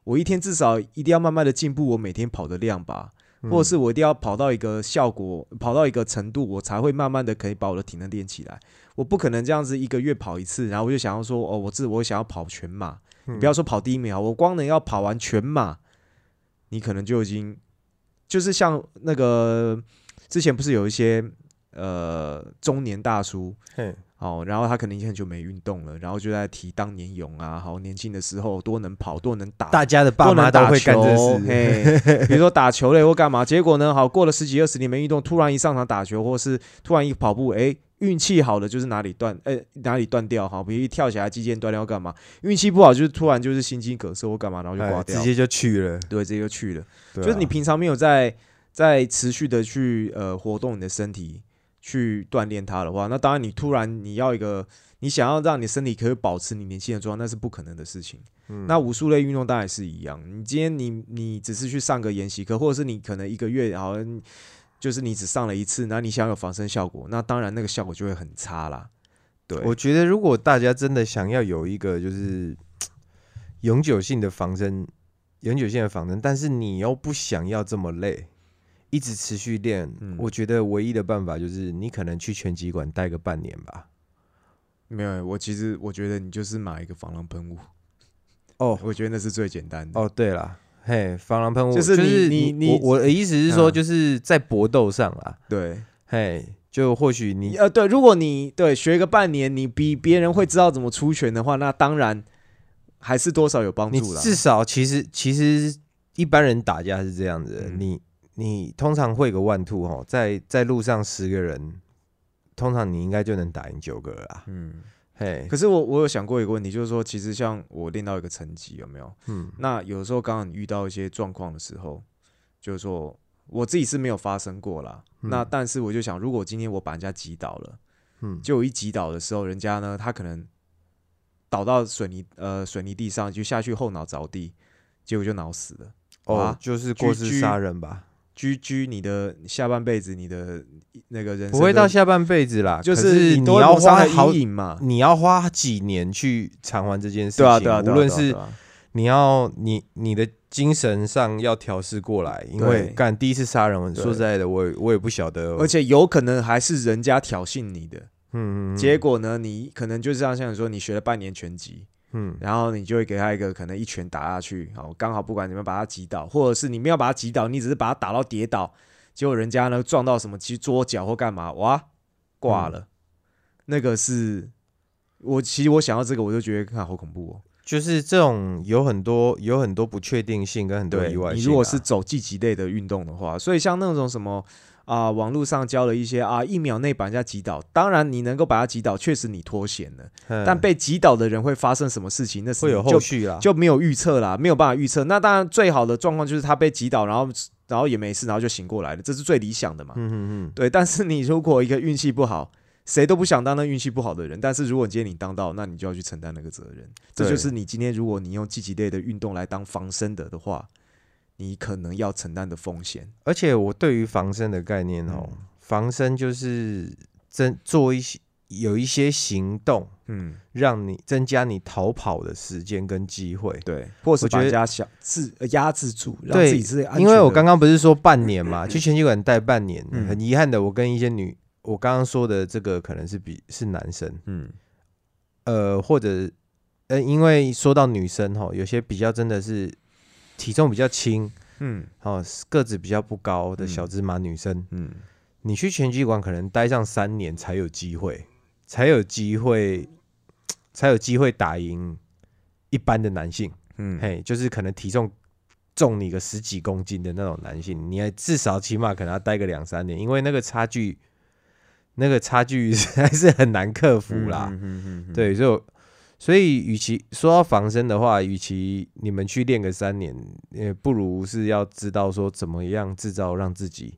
我一天至少一定要慢慢的进步我每天跑的量吧，嗯或者是我一定要跑到一个效果，跑到一个程度，我才会慢慢的可以把我的体能练起来。我不可能这样子一个月跑一次，然后我就想要说，哦，我自我想要跑全马，你嗯不要说跑第一名啊，我光能要跑完全马，你可能就已经就是像那个之前不是有一些呃中年大叔，嘿。哦，然后他可能已经很久没运动了，然后就在提当年勇啊，好年轻的时候多能跑，多能打，大家的爸妈都会干这球，事，嘿，比如说打球类或干嘛，结果呢，好过了十几二十年没运动，突然一上场打球，或是突然一跑步，哎，运气好的就是哪里断，哎，哪里断掉，哈，比如一跳起来肌腱断掉干嘛，运气不好就是突然就是心肌梗塞或干嘛，然后就挂掉，哎直接就去了，对，直接就去了。就是你平常没有在在持续的去呃活动你的身体，去锻炼它的话，那当然你突然你要一个你想要让你身体可以保持你年轻的状态，那是不可能的事情。嗯。那武术类运动当然是一样，你今天你你只是去上个研习课，或者是你可能一个月好像就是你只上了一次，那你想有防身效果，那当然那个效果就会很差啦。对，我觉得如果大家真的想要有一个就是永久性的防身，永久性的防身，但是你又不想要这么累，一直持续练，嗯我觉得唯一的办法就是你可能去拳击馆待个半年吧。没有，我其实我觉得你就是买一个防狼喷雾，哦我觉得那是最简单的。哦，对了，嘿，防狼喷雾就是是你你我我的意思是说，嗯就是在搏斗上啊，对，嘿，就或许你呃，对，如果你对学个半年，你比别人会知道怎么出拳的话，那当然还是多少有帮助啦。至少其实其实一般人打架是这样子的，嗯你你通常会个万兔哦，在在路上十个人，通常你应该就能打赢九个了啦。嗯，嘿，可是我我有想过一个问题，就是说，其实像我练到一个层级，有没有？嗯那有时候刚好你遇到一些状况的时候，就是说我自己是没有发生过啦。嗯那但是我就想，如果今天我把人家击倒了，嗯，就有一击倒的时候，人家呢他可能倒到水泥呃水泥地上，就下去后脑着地，结果就脑死了。哦啊，就是过失杀人吧，居居你的下半辈子，你的那个人生不会到下半辈子啦，就是你要花好阴，影嘛。你要花几年去偿还这件事情，对啊，对啊，无论是你要你你的精神上要调试过来，因为干第一次杀人，对。说实在的，我也我也不晓得，而且有可能还是人家挑衅你的，嗯，嗯嗯。结果呢，你可能就这样像你说，你学了半年拳击，嗯。然后你就会给他一个可能一拳打下去，好，刚好不管你们把他击倒，或者是你没有把他击倒，你只是把他打到跌倒，结果人家呢撞到什么其实桌角或干嘛，哇，挂了，那个是我其实我想到这个，我就觉得看好恐怖哦。就是这种有很多有很多不确定性跟很多意外性啊、你如果是走积极类的运动的话，所以像那种什么啊、网络上教了一些啊，一秒内把人家击倒，当然你能够把他击倒，确实你脱险了，嗯但被击倒的人会发生什么事情，那是会有就后续啦，就没有预测啦，没有办法预测。那当然最好的状况就是他被击倒，然后然后也没事，然后就醒过来了，这是最理想的嘛。嗯嗯嗯，对，但是你如果一个运气不好，谁都不想当那运气不好的人。但是如果今天你当到，那你就要去承担那个责任。这就是你今天如果你用积极类的运动来当防身的的话，你可能要承担的风险。而且我对于防身的概念哦，嗯。防身就是增做一些有一些行动，嗯，让你增加你逃跑的时间跟机会。对，或是把人家小制呃压制住，让对自己是安全因为我刚刚不是说半年嘛，去拳击馆待半年，嗯。很遗憾的，我跟一些女，我刚刚说的这个可能是比是男生，嗯。呃，或者呃，因为说到女生哈，有些比较真的是体重比较轻，嗯。哦，个子比较不高的嗯。小芝麻女生，嗯，你去拳击馆可能待上三年才有机会，才有机会，(tsk) 才有机会打赢一般的男性。嗯。嘿，就是可能体重重你个十几公斤的那种男性，你还至少起码可能要待个两三年，因为那个差距，那个差距 (laughs) 还是很难克服啦。嗯嗯嗯嗯。对，所以我所以与其说到防身的话，与其你们去练个三年，也不如是要知道说怎么样制造让自己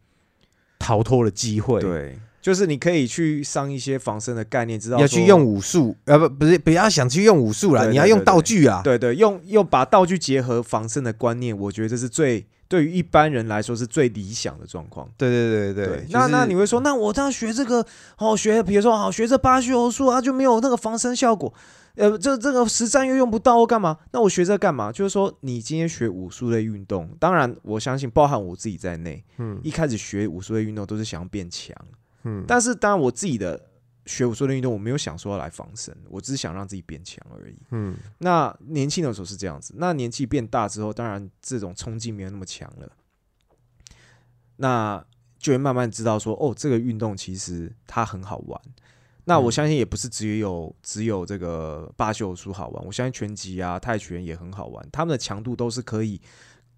逃脱的机会。。对，就是你可以去上一些防身的概念，知道说要去用武术，呃不不是不要想去用武术啦，你要用道具啊。对对，用用把道具结合防身的观念，我觉得这是最对于一般人来说是最理想的状况。对对对对，就是那那你会说，那我这样学这个，哦，学比如说好学这巴西柔术啊，就没有那个防身效果，呃，这这个实战又用不到，我干嘛？那我学这干嘛？就是说，你今天学武术类运动，当然我相信，包含我自己在内，嗯一开始学武术类运动都是想要变强，嗯，但是当然我自己的学武术类运动，我没有想说要来防身，我只是想让自己变强而已。嗯那年轻的时候是这样子，那年纪变大之后，当然这种冲劲没有那么强了，那就会慢慢知道说，哦，这个运动其实它很好玩。那我嗯相信也不是只有只有这个巴西柔术好玩，我相信拳击啊、泰拳也很好玩，他们的强度都是可以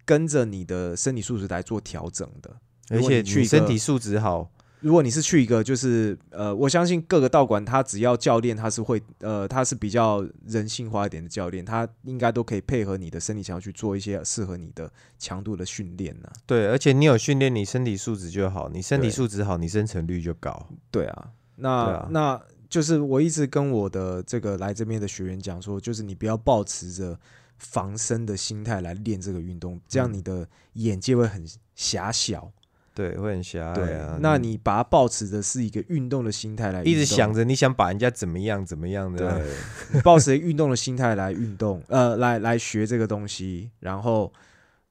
跟着你的身体素质来做调整的。而且去身体素质好，如果你是去一个就是呃，我相信各个道馆，他只要教练他是会呃，他是比较人性化一点的教练，他应该都可以配合你的身体强度去做一些适合你的强度的训练呢。对，而且你有训练，你身体素质就好，你身体素质好，你生存率就高。对啊，那、啊。那就是我一直跟我的这个来这边的学员讲说，就是你不要抱持着防身的心态来练这个运动，这样嗯。你的眼界会很狭小。对，会很狭隘对啊。那你把它保持的是一个运动的心态来，一直想，着你想把人家怎么样怎么样的，(laughs) 抱持运动的心态来运动，呃，来来学这个东西，然后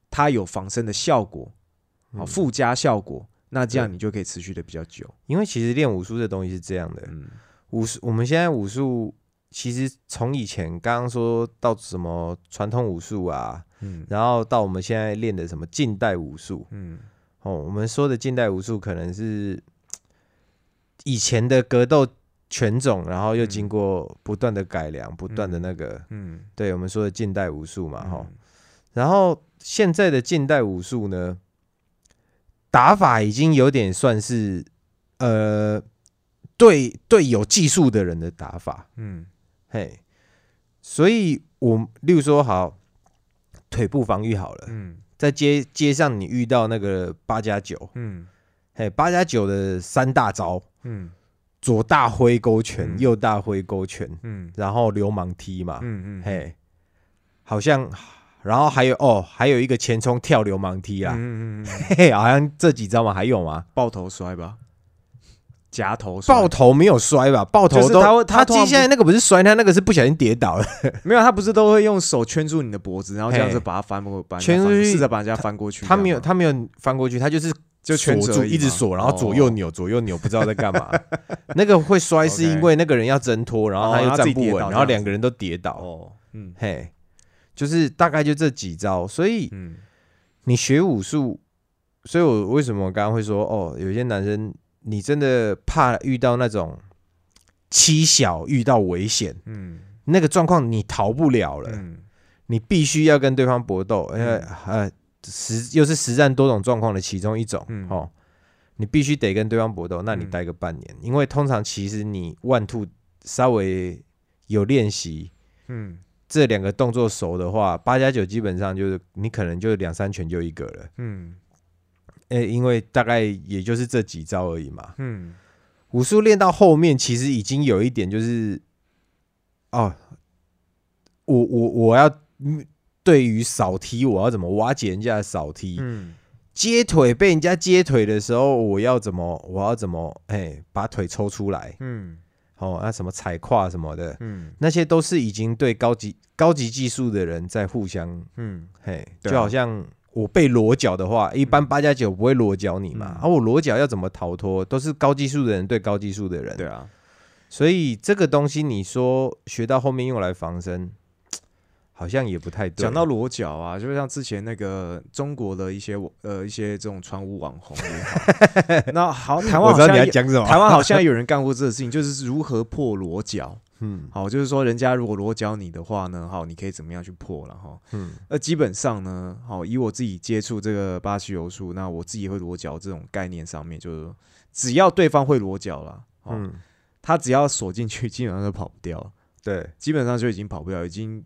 它有防身的效果，好嗯。附加效果，那这样你就可以持续的比较久。因为其实练武术这东西是这样的，嗯。武术我们现在武术其实从以前刚刚说到什么传统武术啊，嗯。然后到我们现在练的什么近代武术嗯。哦，我们说的近代武术可能是以前的格斗犬种，然后又经过不断的改良，不断的那个，嗯，对我们说的近代武术嘛，哈、嗯然后现在的近代武术呢，打法已经有点算是呃，对对有技术的人的打法，嗯。嘿，所以我例如说好腿部防御好了，嗯。在街街上你遇到那个八加九，嗯。嘿，八加九的三大招，嗯。左大挥勾拳，嗯。右大挥勾拳，嗯。然后流氓踢嘛，嗯嗯，嘿，好像，然后还有哦，还有一个前冲跳流氓踢啊，嗯嗯嗯，嘿嘿，好像这几招嘛，还有吗？抱头摔吧，夹头摔。爆头没有摔吧？爆头就是都他会他他通常接下来那个不是摔，他那个是不小心跌倒了，(laughs) 没有，他不是都会用手圈住你的脖子，然后这样子嘿把它翻过，把人家翻圈出去试着把人家翻过去。他没有这样吗他没有翻过去，他就是就锁住，一直锁，然后左右哦扭，左右扭，不知道在干嘛。那个会摔是 OK 因为那个人要挣脱，然后他又哦然后自己站不稳，然后两个人都跌倒。哦，嗯。嘿，就是大概就这几招，所以嗯。你学武术，所以我为什么我刚刚会说哦，有些男生你真的怕遇到那种欺小遇到危险嗯。那个状况，你逃不了了，嗯。你必须要跟对方搏斗，呃呃，实又是实战多种状况的其中一种，嗯。哦，你必须得跟对方搏斗，那你嗯。待个半年，因为通常其实你万兔稍微有练习。嗯这两个动作熟的话，八加九基本上就是你可能就两三拳就一个了。嗯诶、因为大概也就是这几招而已嘛。嗯武术练到后面，其实已经有一点就是，哦，我我我要嗯对于扫踢，我要怎么瓦解人家的扫踢？嗯接腿被人家接腿的时候，我要怎么我要怎么哎把腿抽出来？嗯哦，那什么踩胯什么的，嗯那些都是已经对高级高级技术的人在互相嗯嘿，就好像我被裸脚的话，一般八加九不会裸脚你嘛，嗯啊，我裸脚要怎么逃脱？都是高技术的人对高技术的人，对啊，所以这个东西你说学到后面用来防身，好像也不太对。讲到裸脚啊，就像之前那个中国的一些呃一些这种传武网红也好，(laughs) 那好，台湾好像讲什么，台湾好像有人干过这个事情，就是如何破裸脚。(laughs) 嗯好，就是说人家如果裸脚你的话呢，好，你可以怎么样去破了哈？嗯那基本上呢，好，以我自己接触这个巴西柔术，那我自己会裸脚这种概念上面，就是说只要对方会裸脚了，哦，嗯，他只要锁进去，基本上就跑不掉，对，基本上就已经跑不掉，已经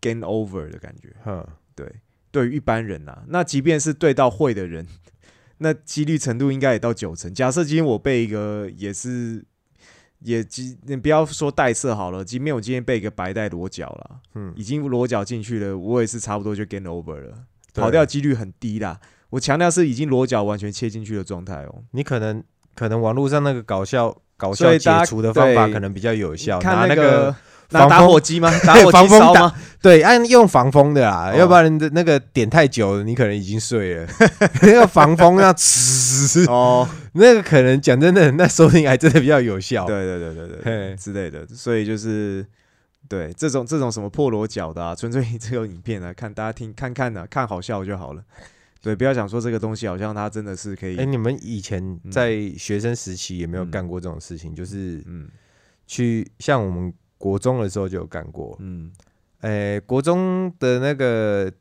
game over 的感觉。哼，对，对于一般人呐、那即便是对到会的人，(laughs) 那几率程度应该也到九成。假设今天我被一个也是。也即你不要说带色好了，即便我今天被一个白带裸脚了，嗯，已经裸脚进去了，我也是差不多就 gain over 了，跑掉几率很低啦。我强调是已经裸脚完全切进去的状态哦。你可能可能网络上那个搞笑搞笑解除的方法可能比较有效，看拿那个拿打防火机吗？(laughs) 打火机烧吗？对，按用防风的啦，哦要不然的那个点太久了，你可能已经睡了。(laughs) 那个防风要呲，哦，那个可能讲真的，那收听还真的比较有效。对对对对对嘿之类的，所以就是对这种这种什么破锣脚的啊，纯粹以这个影片来看，大家听看看的、看好笑就好了。对，不要想说这个东西好像它真的是可以，哎、你们以前在学生时期有没有干过这种事情？就是嗯去像我们国中的时候就有干过。嗯。哎、国中的那个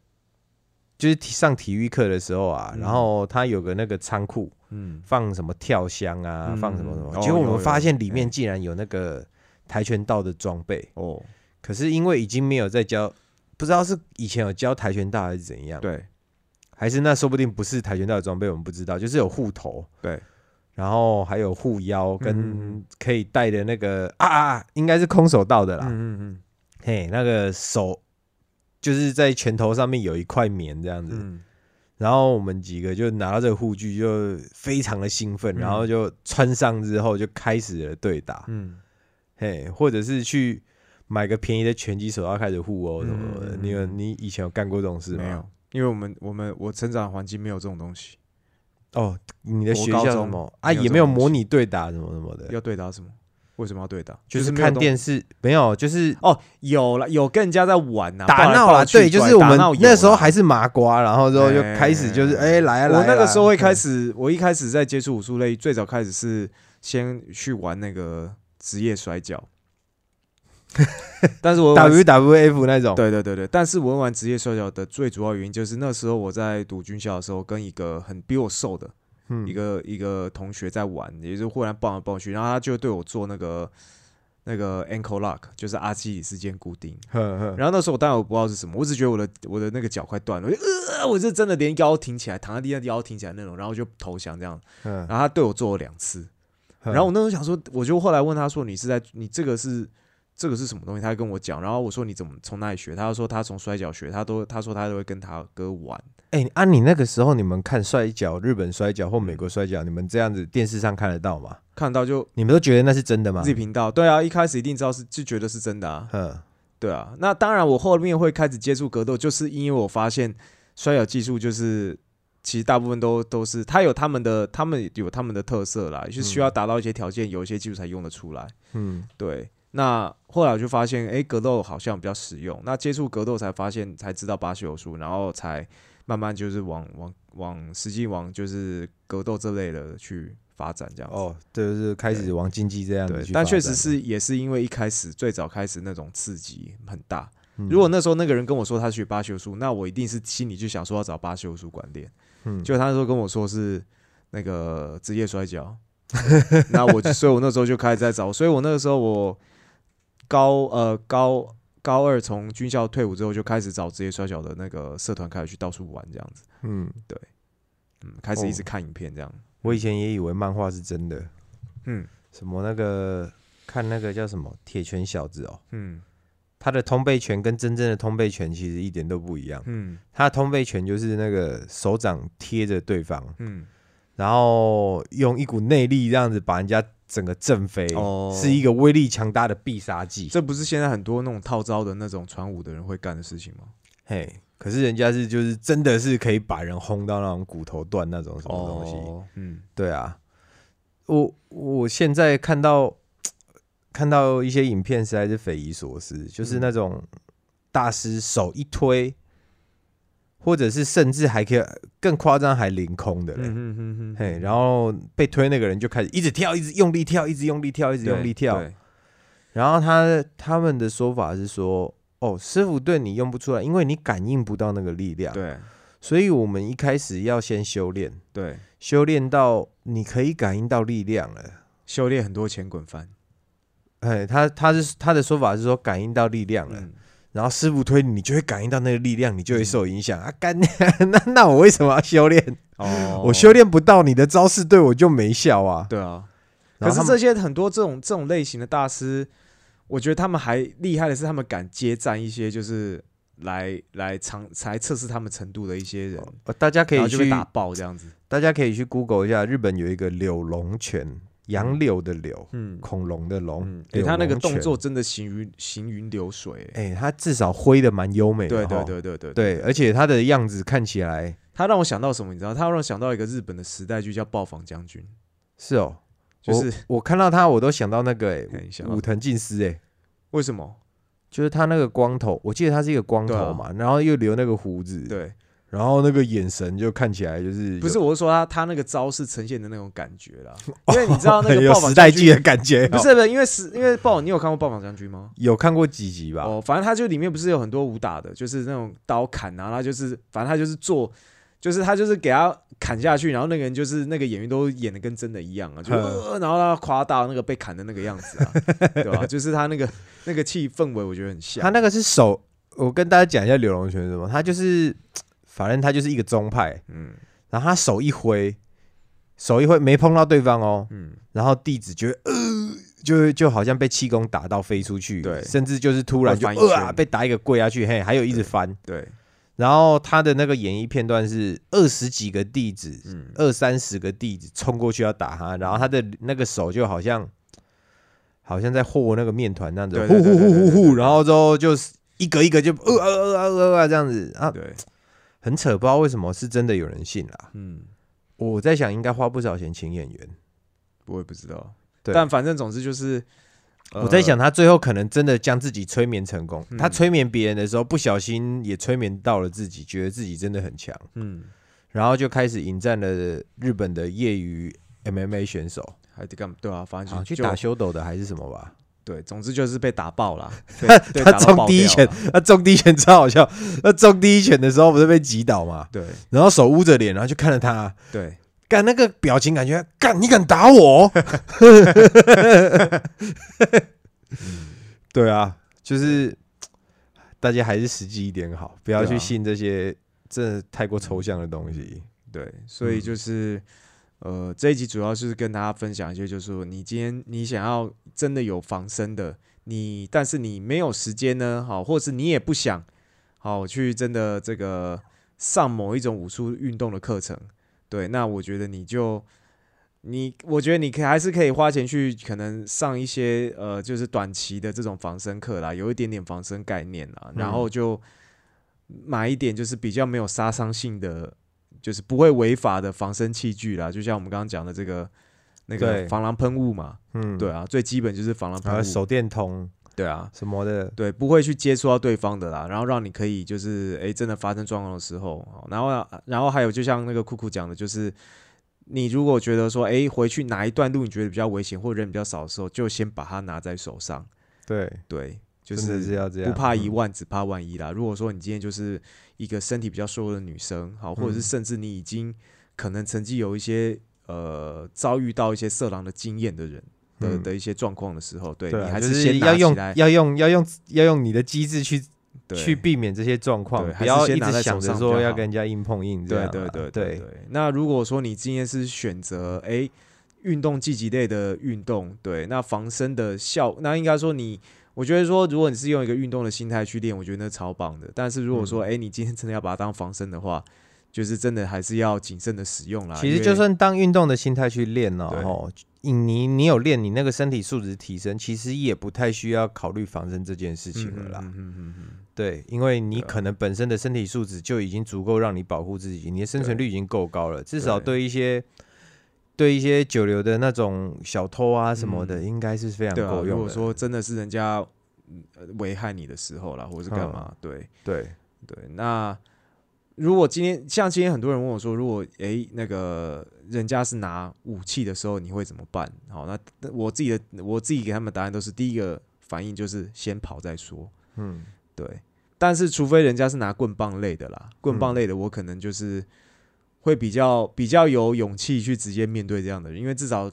就是上体育课的时候啊，嗯。然后他有个那个仓库，嗯，放什么跳箱啊，嗯。放什么什么，哦结果我们发现里面哎竟然有那个跆拳道的装备。哦，可是因为已经没有在教，不知道是以前有。教跆拳道还是怎样，对还是那说不定不是跆拳道的装备，我们不知道，就是有护头，对，然后还有护腰嗯嗯跟可以带的那个啊啊，应该是空手道的啦，嗯嗯嘿，那个手就是在拳头上面有一块棉这样子，嗯。然后我们几个就拿到这个护具，就非常的兴奋，嗯。然后就穿上之后就开始了对打，嗯，嘿，或者是去买个便宜的拳击手套开始互殴什么的。嗯你有你以前有干过这种事吗？没有，因为我们我们我成长环境没有这种东西，哦，你的学校什么啊也没有模拟对打什么什么的，要对打什么？为什么要对打？就是看电视没有，就是哦，有了，有跟人家在玩呐、啊，打闹啦。抱来抱去对，就是我们那时候还是麻瓜，然后之后就开始就是哎哎来啊来啊。我那个时候会开始始，我一开始在接触武术类，最早开始是先去玩那个职业摔跤，(laughs) 但是我 WWF 那种，对对对对，但是我玩职业摔跤的最主要原因就是那时候我在读军校的时候，跟一个很比我瘦的嗯。一个一个同学在玩，也就是忽然抱来抱去，然后他就对我做那个那个 ankle lock，就是阿基里斯腱固定。呵呵，然后那时候我当然我不知道是什么，我只觉得我的我的那个脚快断了，我就呃，我是真的连腰挺起来，躺在地上腰挺起来那种，然后就投降这样。嗯然后他对我做了两次，然然后我那时候想说，我就后来问他说：“你是在你这个是这个是什么东西？”他就跟我讲，然后我说：“你怎么从哪里学？”他就说他从摔跤学，他都他说他都会跟他哥玩。哎，按你那个时候你们看摔跤，日本摔跤或美国摔跤，你们这样子电视上看得到吗？看到就你们都觉得那是真的吗自己？频道，对啊，一开始一定知道是就觉得是真的啊，嗯对啊。那当然，我后面会开始接触格斗，就是因为我发现摔跤技术就是其实大部分都都是他有他们的他们有他们的特色啦，就是需要达到一些条件，有一些技术才用得出来。嗯对，那后来我就发现，哎、格斗好像比较实用。那接触格斗才发现，才知道巴西柔术，然后才慢慢就是往往往实际往就是格斗这类的去发展这样子。哦，就是开始往竞技这样子去，对但确实是也是因为一开始最早开始那种刺激很大。嗯如果那时候那个人跟我说他学巴西柔术，那我一定是心里就想说要找巴西柔术馆练。嗯就他那时候跟我说是那个职业摔跤，(laughs) 那我所以我那时候就开始在找，所以我那个时候我高呃高高二从军校退伍之后就开始找职业摔角的那个社团开始去到处玩这样子，嗯，对嗯，开始一直哦。看影片这样，我以前也以为漫画是真的，嗯。什么那个看那个叫什么铁拳小子哦，嗯。他的通背拳跟真正的通背拳其实一点都不一样。嗯。他的通背拳就是那个手掌贴着对方，嗯，然后用一股内力这样子把人家整个震飞，哦是一个威力强大的必杀技。这不是现在很多那种套招的那种传武的人会干的事情吗？嘿，可是人家是就是真的是可以把人轰到那种骨头断那种什么东西。哦，嗯对啊，我我现在看到 (tsk) 看到一些影片，实在是匪夷所思，就是嗯那种大师手一推，或者是甚至还可以更夸张，还凌空的嘞。嘿，然后被推那个人就开始一直跳，一直用力跳，一直用力跳，一直用力跳。对然后他他们的说法是说，哦，师傅对你用不出来，因为你感应不到那个力量。对所以我们一开始要先修炼，对，修炼到你可以感应到力量了。修炼很多钱滚翻，哎，他他是他的说法是说感应到力量了，嗯，然后师傅推你，你就会感应到那个力量，你就会受影响、啊。干，(laughs) 那那我为什么要修炼？哦 (laughs) 我修炼不到，你的招式对我就没效啊。对啊，可是这些很多这种这种类型的大师，我觉得他们还厉害的是，他们敢接战一些就是来来尝来测试他们程度的一些人，呃大家可以去打爆这样子。大家可以去 Google 一下，日本有一个柳龙拳，杨柳的柳，嗯。恐龙的龙嗯，，诶柳他那个动作，真的行云行云流水、诶哎，他至少挥的蛮优美的，对对齁对对对对，而且他的样子看起来他让我想到什么？你知道？他让我想到一个日本的时代剧叫《暴坊将军。是哦，》，就是我我看到他，我都想到那个哎哎你想到。武藤进司哎。为什么？就是他那个光头，我记得他是一个光头嘛，然后又留那个胡子，，对，然后那个眼神就看起来就是不是，我是说他他那个招式呈现的那种感觉啦，(laughs) 因为你知道那个有暴坊将军时代剧的感觉，不是不是，因为是因为暴，你有看过《暴坊将军》吗？有看过几集吧？哦，反正他就里面不是有很多武打的，就是那种刀砍啊，然后就是反正他就是做，就是他就是给他砍下去，然后那个人就是那个演员都演的跟真的一样啊，就、(laughs) 然后他夸大那个被砍的那个样子啊，对吧？就是他那个那个气氛围，我觉得很像。他那个是手，我跟大家讲一下柳龙拳是什么，他就是反正他就是一个宗派，嗯。然后他手一挥，手一挥没碰到对方哦，嗯，然后弟子就会呃，就就好像被气功打到飞出去，对。甚至就是突然就呃啊被打一个跪下去，嘿，还有一直翻，对，然后他的那个演绎片段是二十几个弟子，嗯，二三十个弟子冲过去要打他，然后他的那个手就好像好像在和那个面团那样子，呼呼呼呼呼，然后之后就是一个一个就呃呃呃呃呃这样子啊，对，很扯，不知道为什么是真的有人信啦。嗯，我在想，应该花不少钱请演员。我也不知道，对但反正总之就是，呃我在想，他最后可能真的将自己催眠成功。嗯他催眠别人的时候，不小心也催眠到了自己，觉得自己真的很强，嗯，然后就开始迎战了日本的业余 MMA 选手，还得干对啊，反正去打修斗的还是什么吧。对，总之就是被打爆了，(laughs) 他打到爆中第一拳掉了，那中第一拳超好笑。他中第一拳的时候不是被击倒嘛，对然后手捂着脸，然后就看着他，对，干那个表情，感觉干你敢打我？(laughs) 对啊，就是大家还是实际一点好，不要去信这些这太过抽象的东西。对，所以嗯就是、呃，这一集主要是跟大家分享一些，就是说你今天你想要真的有防身的，你但是你没有时间呢，好，或是你也不想好去真的这个上某一种武术运动的课程，对，那我觉得你就。你我觉得你可以还是可以花钱去可能上一些呃，就是短期的这种防身课啦，有一点点防身概念啦，然嗯后就买一点就是比较没有杀伤性的就是不会违法的防身器具啦，就像我们刚刚讲的这个那个防狼喷雾嘛，嗯，对，啊，最基本就是防狼喷雾，手电筒。对啊，什么的，对，不会去接触到对方的啦，然后让你可以就是诶真的发生状况的时候，哦然后啊然后还有就像那个酷酷讲的，就是你如果觉得说诶回去哪一段路你觉得比较危险或人比较少的时候，就先把它拿在手上，对，对，就是是要这样，不怕一嗯万，只怕万一啦。如果说你今天就是一个身体比较瘦弱的女生，好，或者是嗯甚至你已经可能曾经有一些呃遭遇到一些色狼的经验的人的、嗯的一些状况的时候，对你还先拿要用，要用要用要用你的机制去去避免这些状况，不还要一直想着说要跟人家硬碰硬。对对对对。那如果说你今天是选择哎运动积极类的运动，对，那防身的效，那应该说你。我觉得说，如果你是用一个运动的心态去练，我觉得那超棒的。但是如果说，嗯诶，你今天真的要把它当防身的话，就是真的还是要谨慎的使用啦。其实就算当运动的心态去练呢、对哦，你你你有练，你那个身体素质提升，其实也不太需要考虑防身这件事情了啦。嗯嗯嗯嗯嗯对，因为你可能本身的身体素质就已经足够让你保护自己，你的生存率已经够高了，至少对对一些对一些九流的那种小偷啊什么的，嗯应该是非常对啊，如够用的。果说真的是人家嗯呃危害你的时候啦，或者是干嗯嘛，对对，对。那如果今天像今天很多人问我说，如果诶那个人家是拿武器的时候，你会怎么办？好，那那我自己的我自己给他们答案都是第一个反应就是先跑再说，嗯，对。但是除非人家是拿棍棒类的啦，棍棒嗯类的我可能就是会比较比较有勇气去直接面对这样的人，因为至少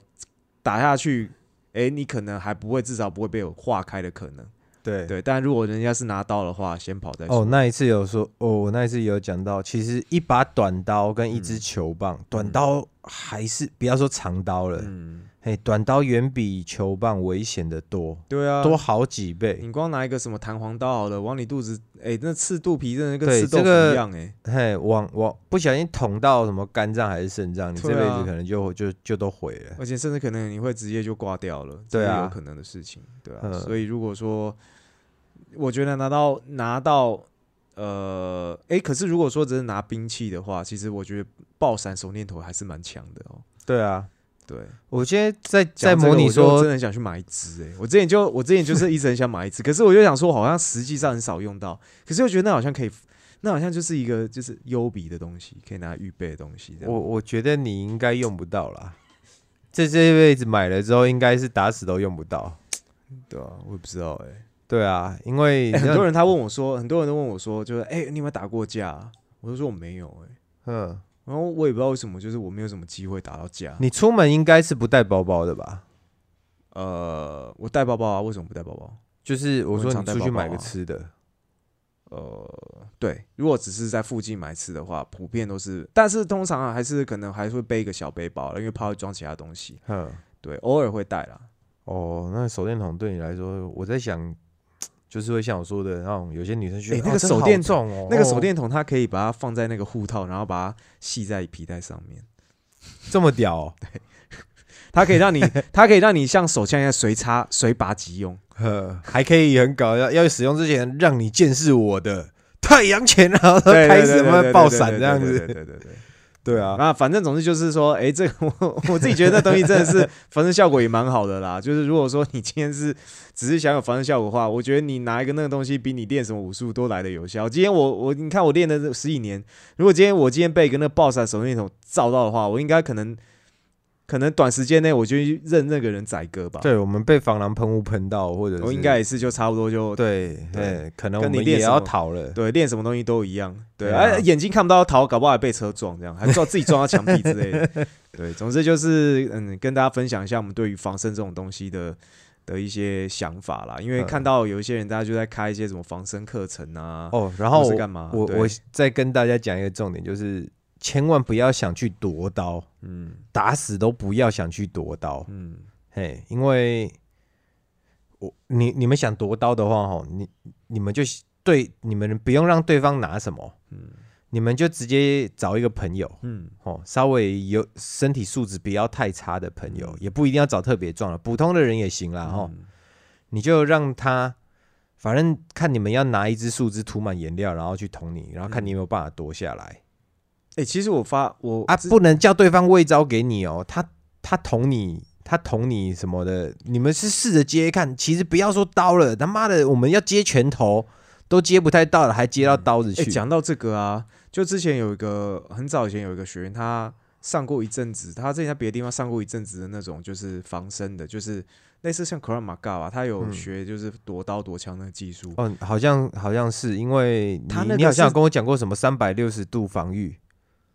打下去，诶，你可能还不会，至少不会被我化开的可能。对对，但如果人家是拿刀的话，先跑再说。哦，那一次有说，哦，我那一次有讲到，其实一把短刀跟一支嗯球棒，短刀还是不要说长刀了，嗯，嘿，短刀远比球棒危险的多，对啊，多好几倍。你光拿一个什么弹簧刀好了，往你肚子，哎、那刺肚皮真的跟对刺豆腐一样、哎、嘿，往往不小心捅到什么肝脏还是肾脏，你这辈子可能就就就都毁了。而且甚至可能你会直接就挂掉了，对啊有可能的事情，对啊。嗯所以如果说，我觉得拿到拿到，呃，哎、可是如果说只是拿兵器的话，其实我觉得爆闪手念头还是蛮强的哦。对啊，对，我现在在在模拟说真的，很想去买一支哎、我之前就我之前就是一直很想买一支，(laughs) 可是我就想说，好像实际上很少用到，可是又觉得那好像可以，那好像就是一个就是优比的东西，可以拿来预备的东西。我我觉得你应该用不到啦。这这辈子买了之后，应该是打死都用不到。(tsk) 对啊，我也不知道哎、对啊，因为欸很多人他问我说，很多人都问我说，就是哎、你有没有打过架啊、我就说我没有哎、嗯，然后我也不知道为什么，就是我没有什么机会打到架。你出门应该是不带包包的吧？呃，我带包包啊，为什么不带包包？就是我说你出去买个吃的，呃，对，如果只是在附近买吃的话，普遍都是，但是通常啊，还是可能还是会背一个小背包，因为怕会装其他东西。嗯，对，偶尔会带啦。哦，那手电筒对你来说，我在想，就是会像我说的那种，有些女生觉得、哎那个手电重哦，那个手哦电筒它可以把它放在那个护套，然后把它系在皮带上面，这么屌、哦，对它可以让你，(laughs) 它可以让你像手枪一样随插随拔即用。呵，还可以很搞，要要使用之前让你见识我的太阳拳，然后对开始慢慢爆闪这样子，对对对对对。对啊，那反正总之就是说，哎、这个 (laughs) 我我自己觉得那东西真的是 (laughs) 防身效果也蛮好的啦。就是如果说你今天是只是想有防身效果的话，我觉得你拿一个那个东西比你练什么武术都来的有效。今天我我你看我练了这十几年，如果今天我今天被一个那个 BOSS 手电筒照到的话，我应该可能可能短时间内我就认那个人宰割吧。，对我们被防狼喷雾喷到，或者应该也是就差不多就对对对，可能我们也要逃了，对，练什么东西都一样。对，对啊而、眼睛看不到逃，搞不好还被车撞，这样还撞 (laughs) 自己撞到墙壁之类的。对，总之就是嗯，跟大家分享一下我们对于防身这种东西的的一些想法啦。因为嗯看到有一些人，大家就在开一些什么防身课程啊，哦，然后是干嘛？我我再跟大家讲一个重点，就是千万不要想去夺刀，嗯。打死都不要想去夺刀，嗯。嘿，因为我你你们想夺刀的话，哈，你你们就对你们不用让对方拿什么，嗯。你们就直接找一个朋友，嗯。哦，稍微有身体素质不要太差的朋友，嗯。也不一定要找特别壮的，普通的人也行啦，哈、嗯你就让他，反正看你们要拿一支树枝涂满颜料，然后去捅你，然后看你有没有办法夺下来、哎、其实我发我啊，不能叫对方喂招给你哦，他他捅你。他捅你什么的，你们是试着接看。其实不要说刀了，他妈的，我们要接拳头都接不太到了，还接到刀子哎，去。讲、到这个啊，就之前有一个很早以前有一个学员，他上过一阵子，他之前在别的地方上过一阵子的那种，就是防身的，就是类似像 Krav Maga 吧，他有嗯学就是夺刀夺枪的技术。哦，好像好像是因为你你好像有跟我讲过什么三百六十度防御，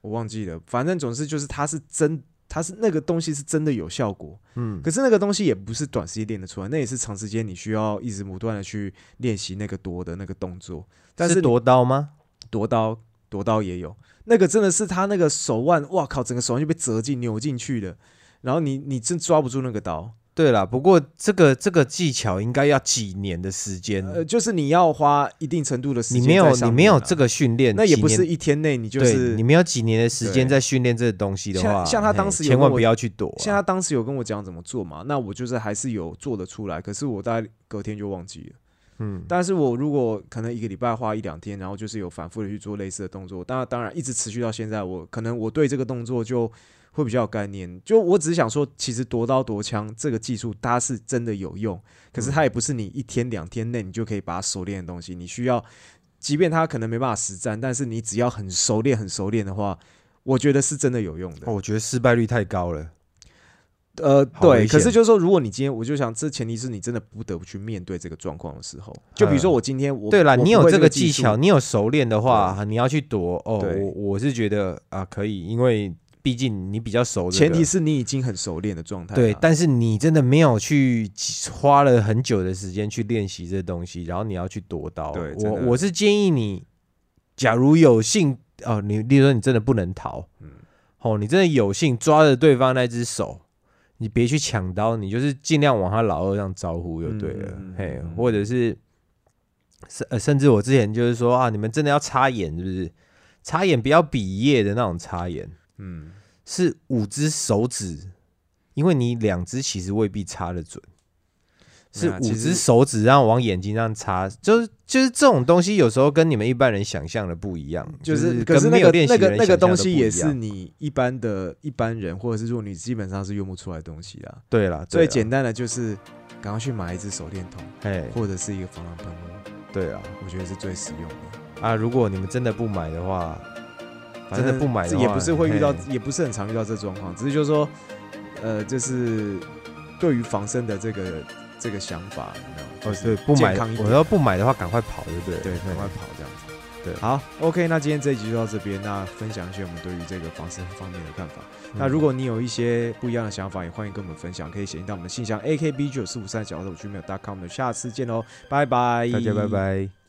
我忘记了，反正总之就是它是真，它是那个东西是真的有效果，嗯，可是那个东西也不是短时间练得出来，那也是长时间你需要一直不断的去练习那个夺的那个动作。但是夺刀吗？夺刀夺刀也有，那个真的是他那个手腕，哇靠，整个手腕就被折进扭进去了，然后你你真抓不住那个刀，对啦，不过这个这个技巧应该要几年的时间，呃，就是你要花一定程度的时间你没有你没有这个训练，那也不是一天内你就是你没有几年的时间在训练这个东西的话，像像他嘿当时有千万不要去躲啊、像他当时有跟我讲怎么做嘛，那我就是还是有做得出来，可是我大概隔天就忘记了。嗯，但是我如果可能一个礼拜花一两天，然后就是有反复的去做类似的动作，当然当然一直持续到现在，我可能我对这个动作就会比较有概念。就我只是想说，其实夺刀夺枪这个技术它是真的有用，可是它也不是你一天两天内你就可以把它熟练的东西，你需要，即便它可能没办法实战，但是你只要很熟练很熟练的话，我觉得是真的有用的。哦我觉得失败率太高了。呃，对，可是就是说，如果你今天，我就想，这前提是你真的不得不去面对这个状况的时候，就比如说我今天我对了，你有这个技术个技巧，你有熟练的话，你要去躲哦。我我是觉得啊，可以，因为毕竟你比较熟、这个。前提是你已经很熟练的状态啊。对，但是你真的没有去花了很久的时间去练习这东西，然后你要去夺刀。对我我是建议你，假如有幸哦，你例如说你真的不能逃，嗯哦，你真的有幸抓着对方那只手，你别去抢刀，你就是尽量往他老二上招呼就对了，嘿嗯，或者是甚呃甚至我之前就是说啊，你们真的要插眼是不是？插眼不要比耶的那种插眼，嗯，是五只手指，因为你两只其实未必插得准，是五只手指然后往眼睛上插，就是就是这种东西有时候跟你们一般人想象的不一样，就是是可是那个那个那个东西也是你一般的一般人或者是弱女基本上是用不出来的东西啦。对啦，最简单的就是赶快去买一支手电筒哎，或者是一个防狼喷雾，对啊。我觉得是最实用的。啊，如果你们真的不买的话，真的不买的也不是会遇到，也不是很常遇到这状况，只是就是说，呃，就是对于防身的这个这个想法，你知道吗？哦对，不买我要不买的话，赶快跑，对不对？对，赶快跑这样子。对好，OK，那今天这一集就到这边。那分享一些我们对于这个防身方面的看法。那嗯如果你有一些不一样的想法，也欢迎跟我们分享，可以写信到我们的信箱 akb 九四五三小老鼠 gmail.com 的。下次见喽，拜拜，大家拜。拜。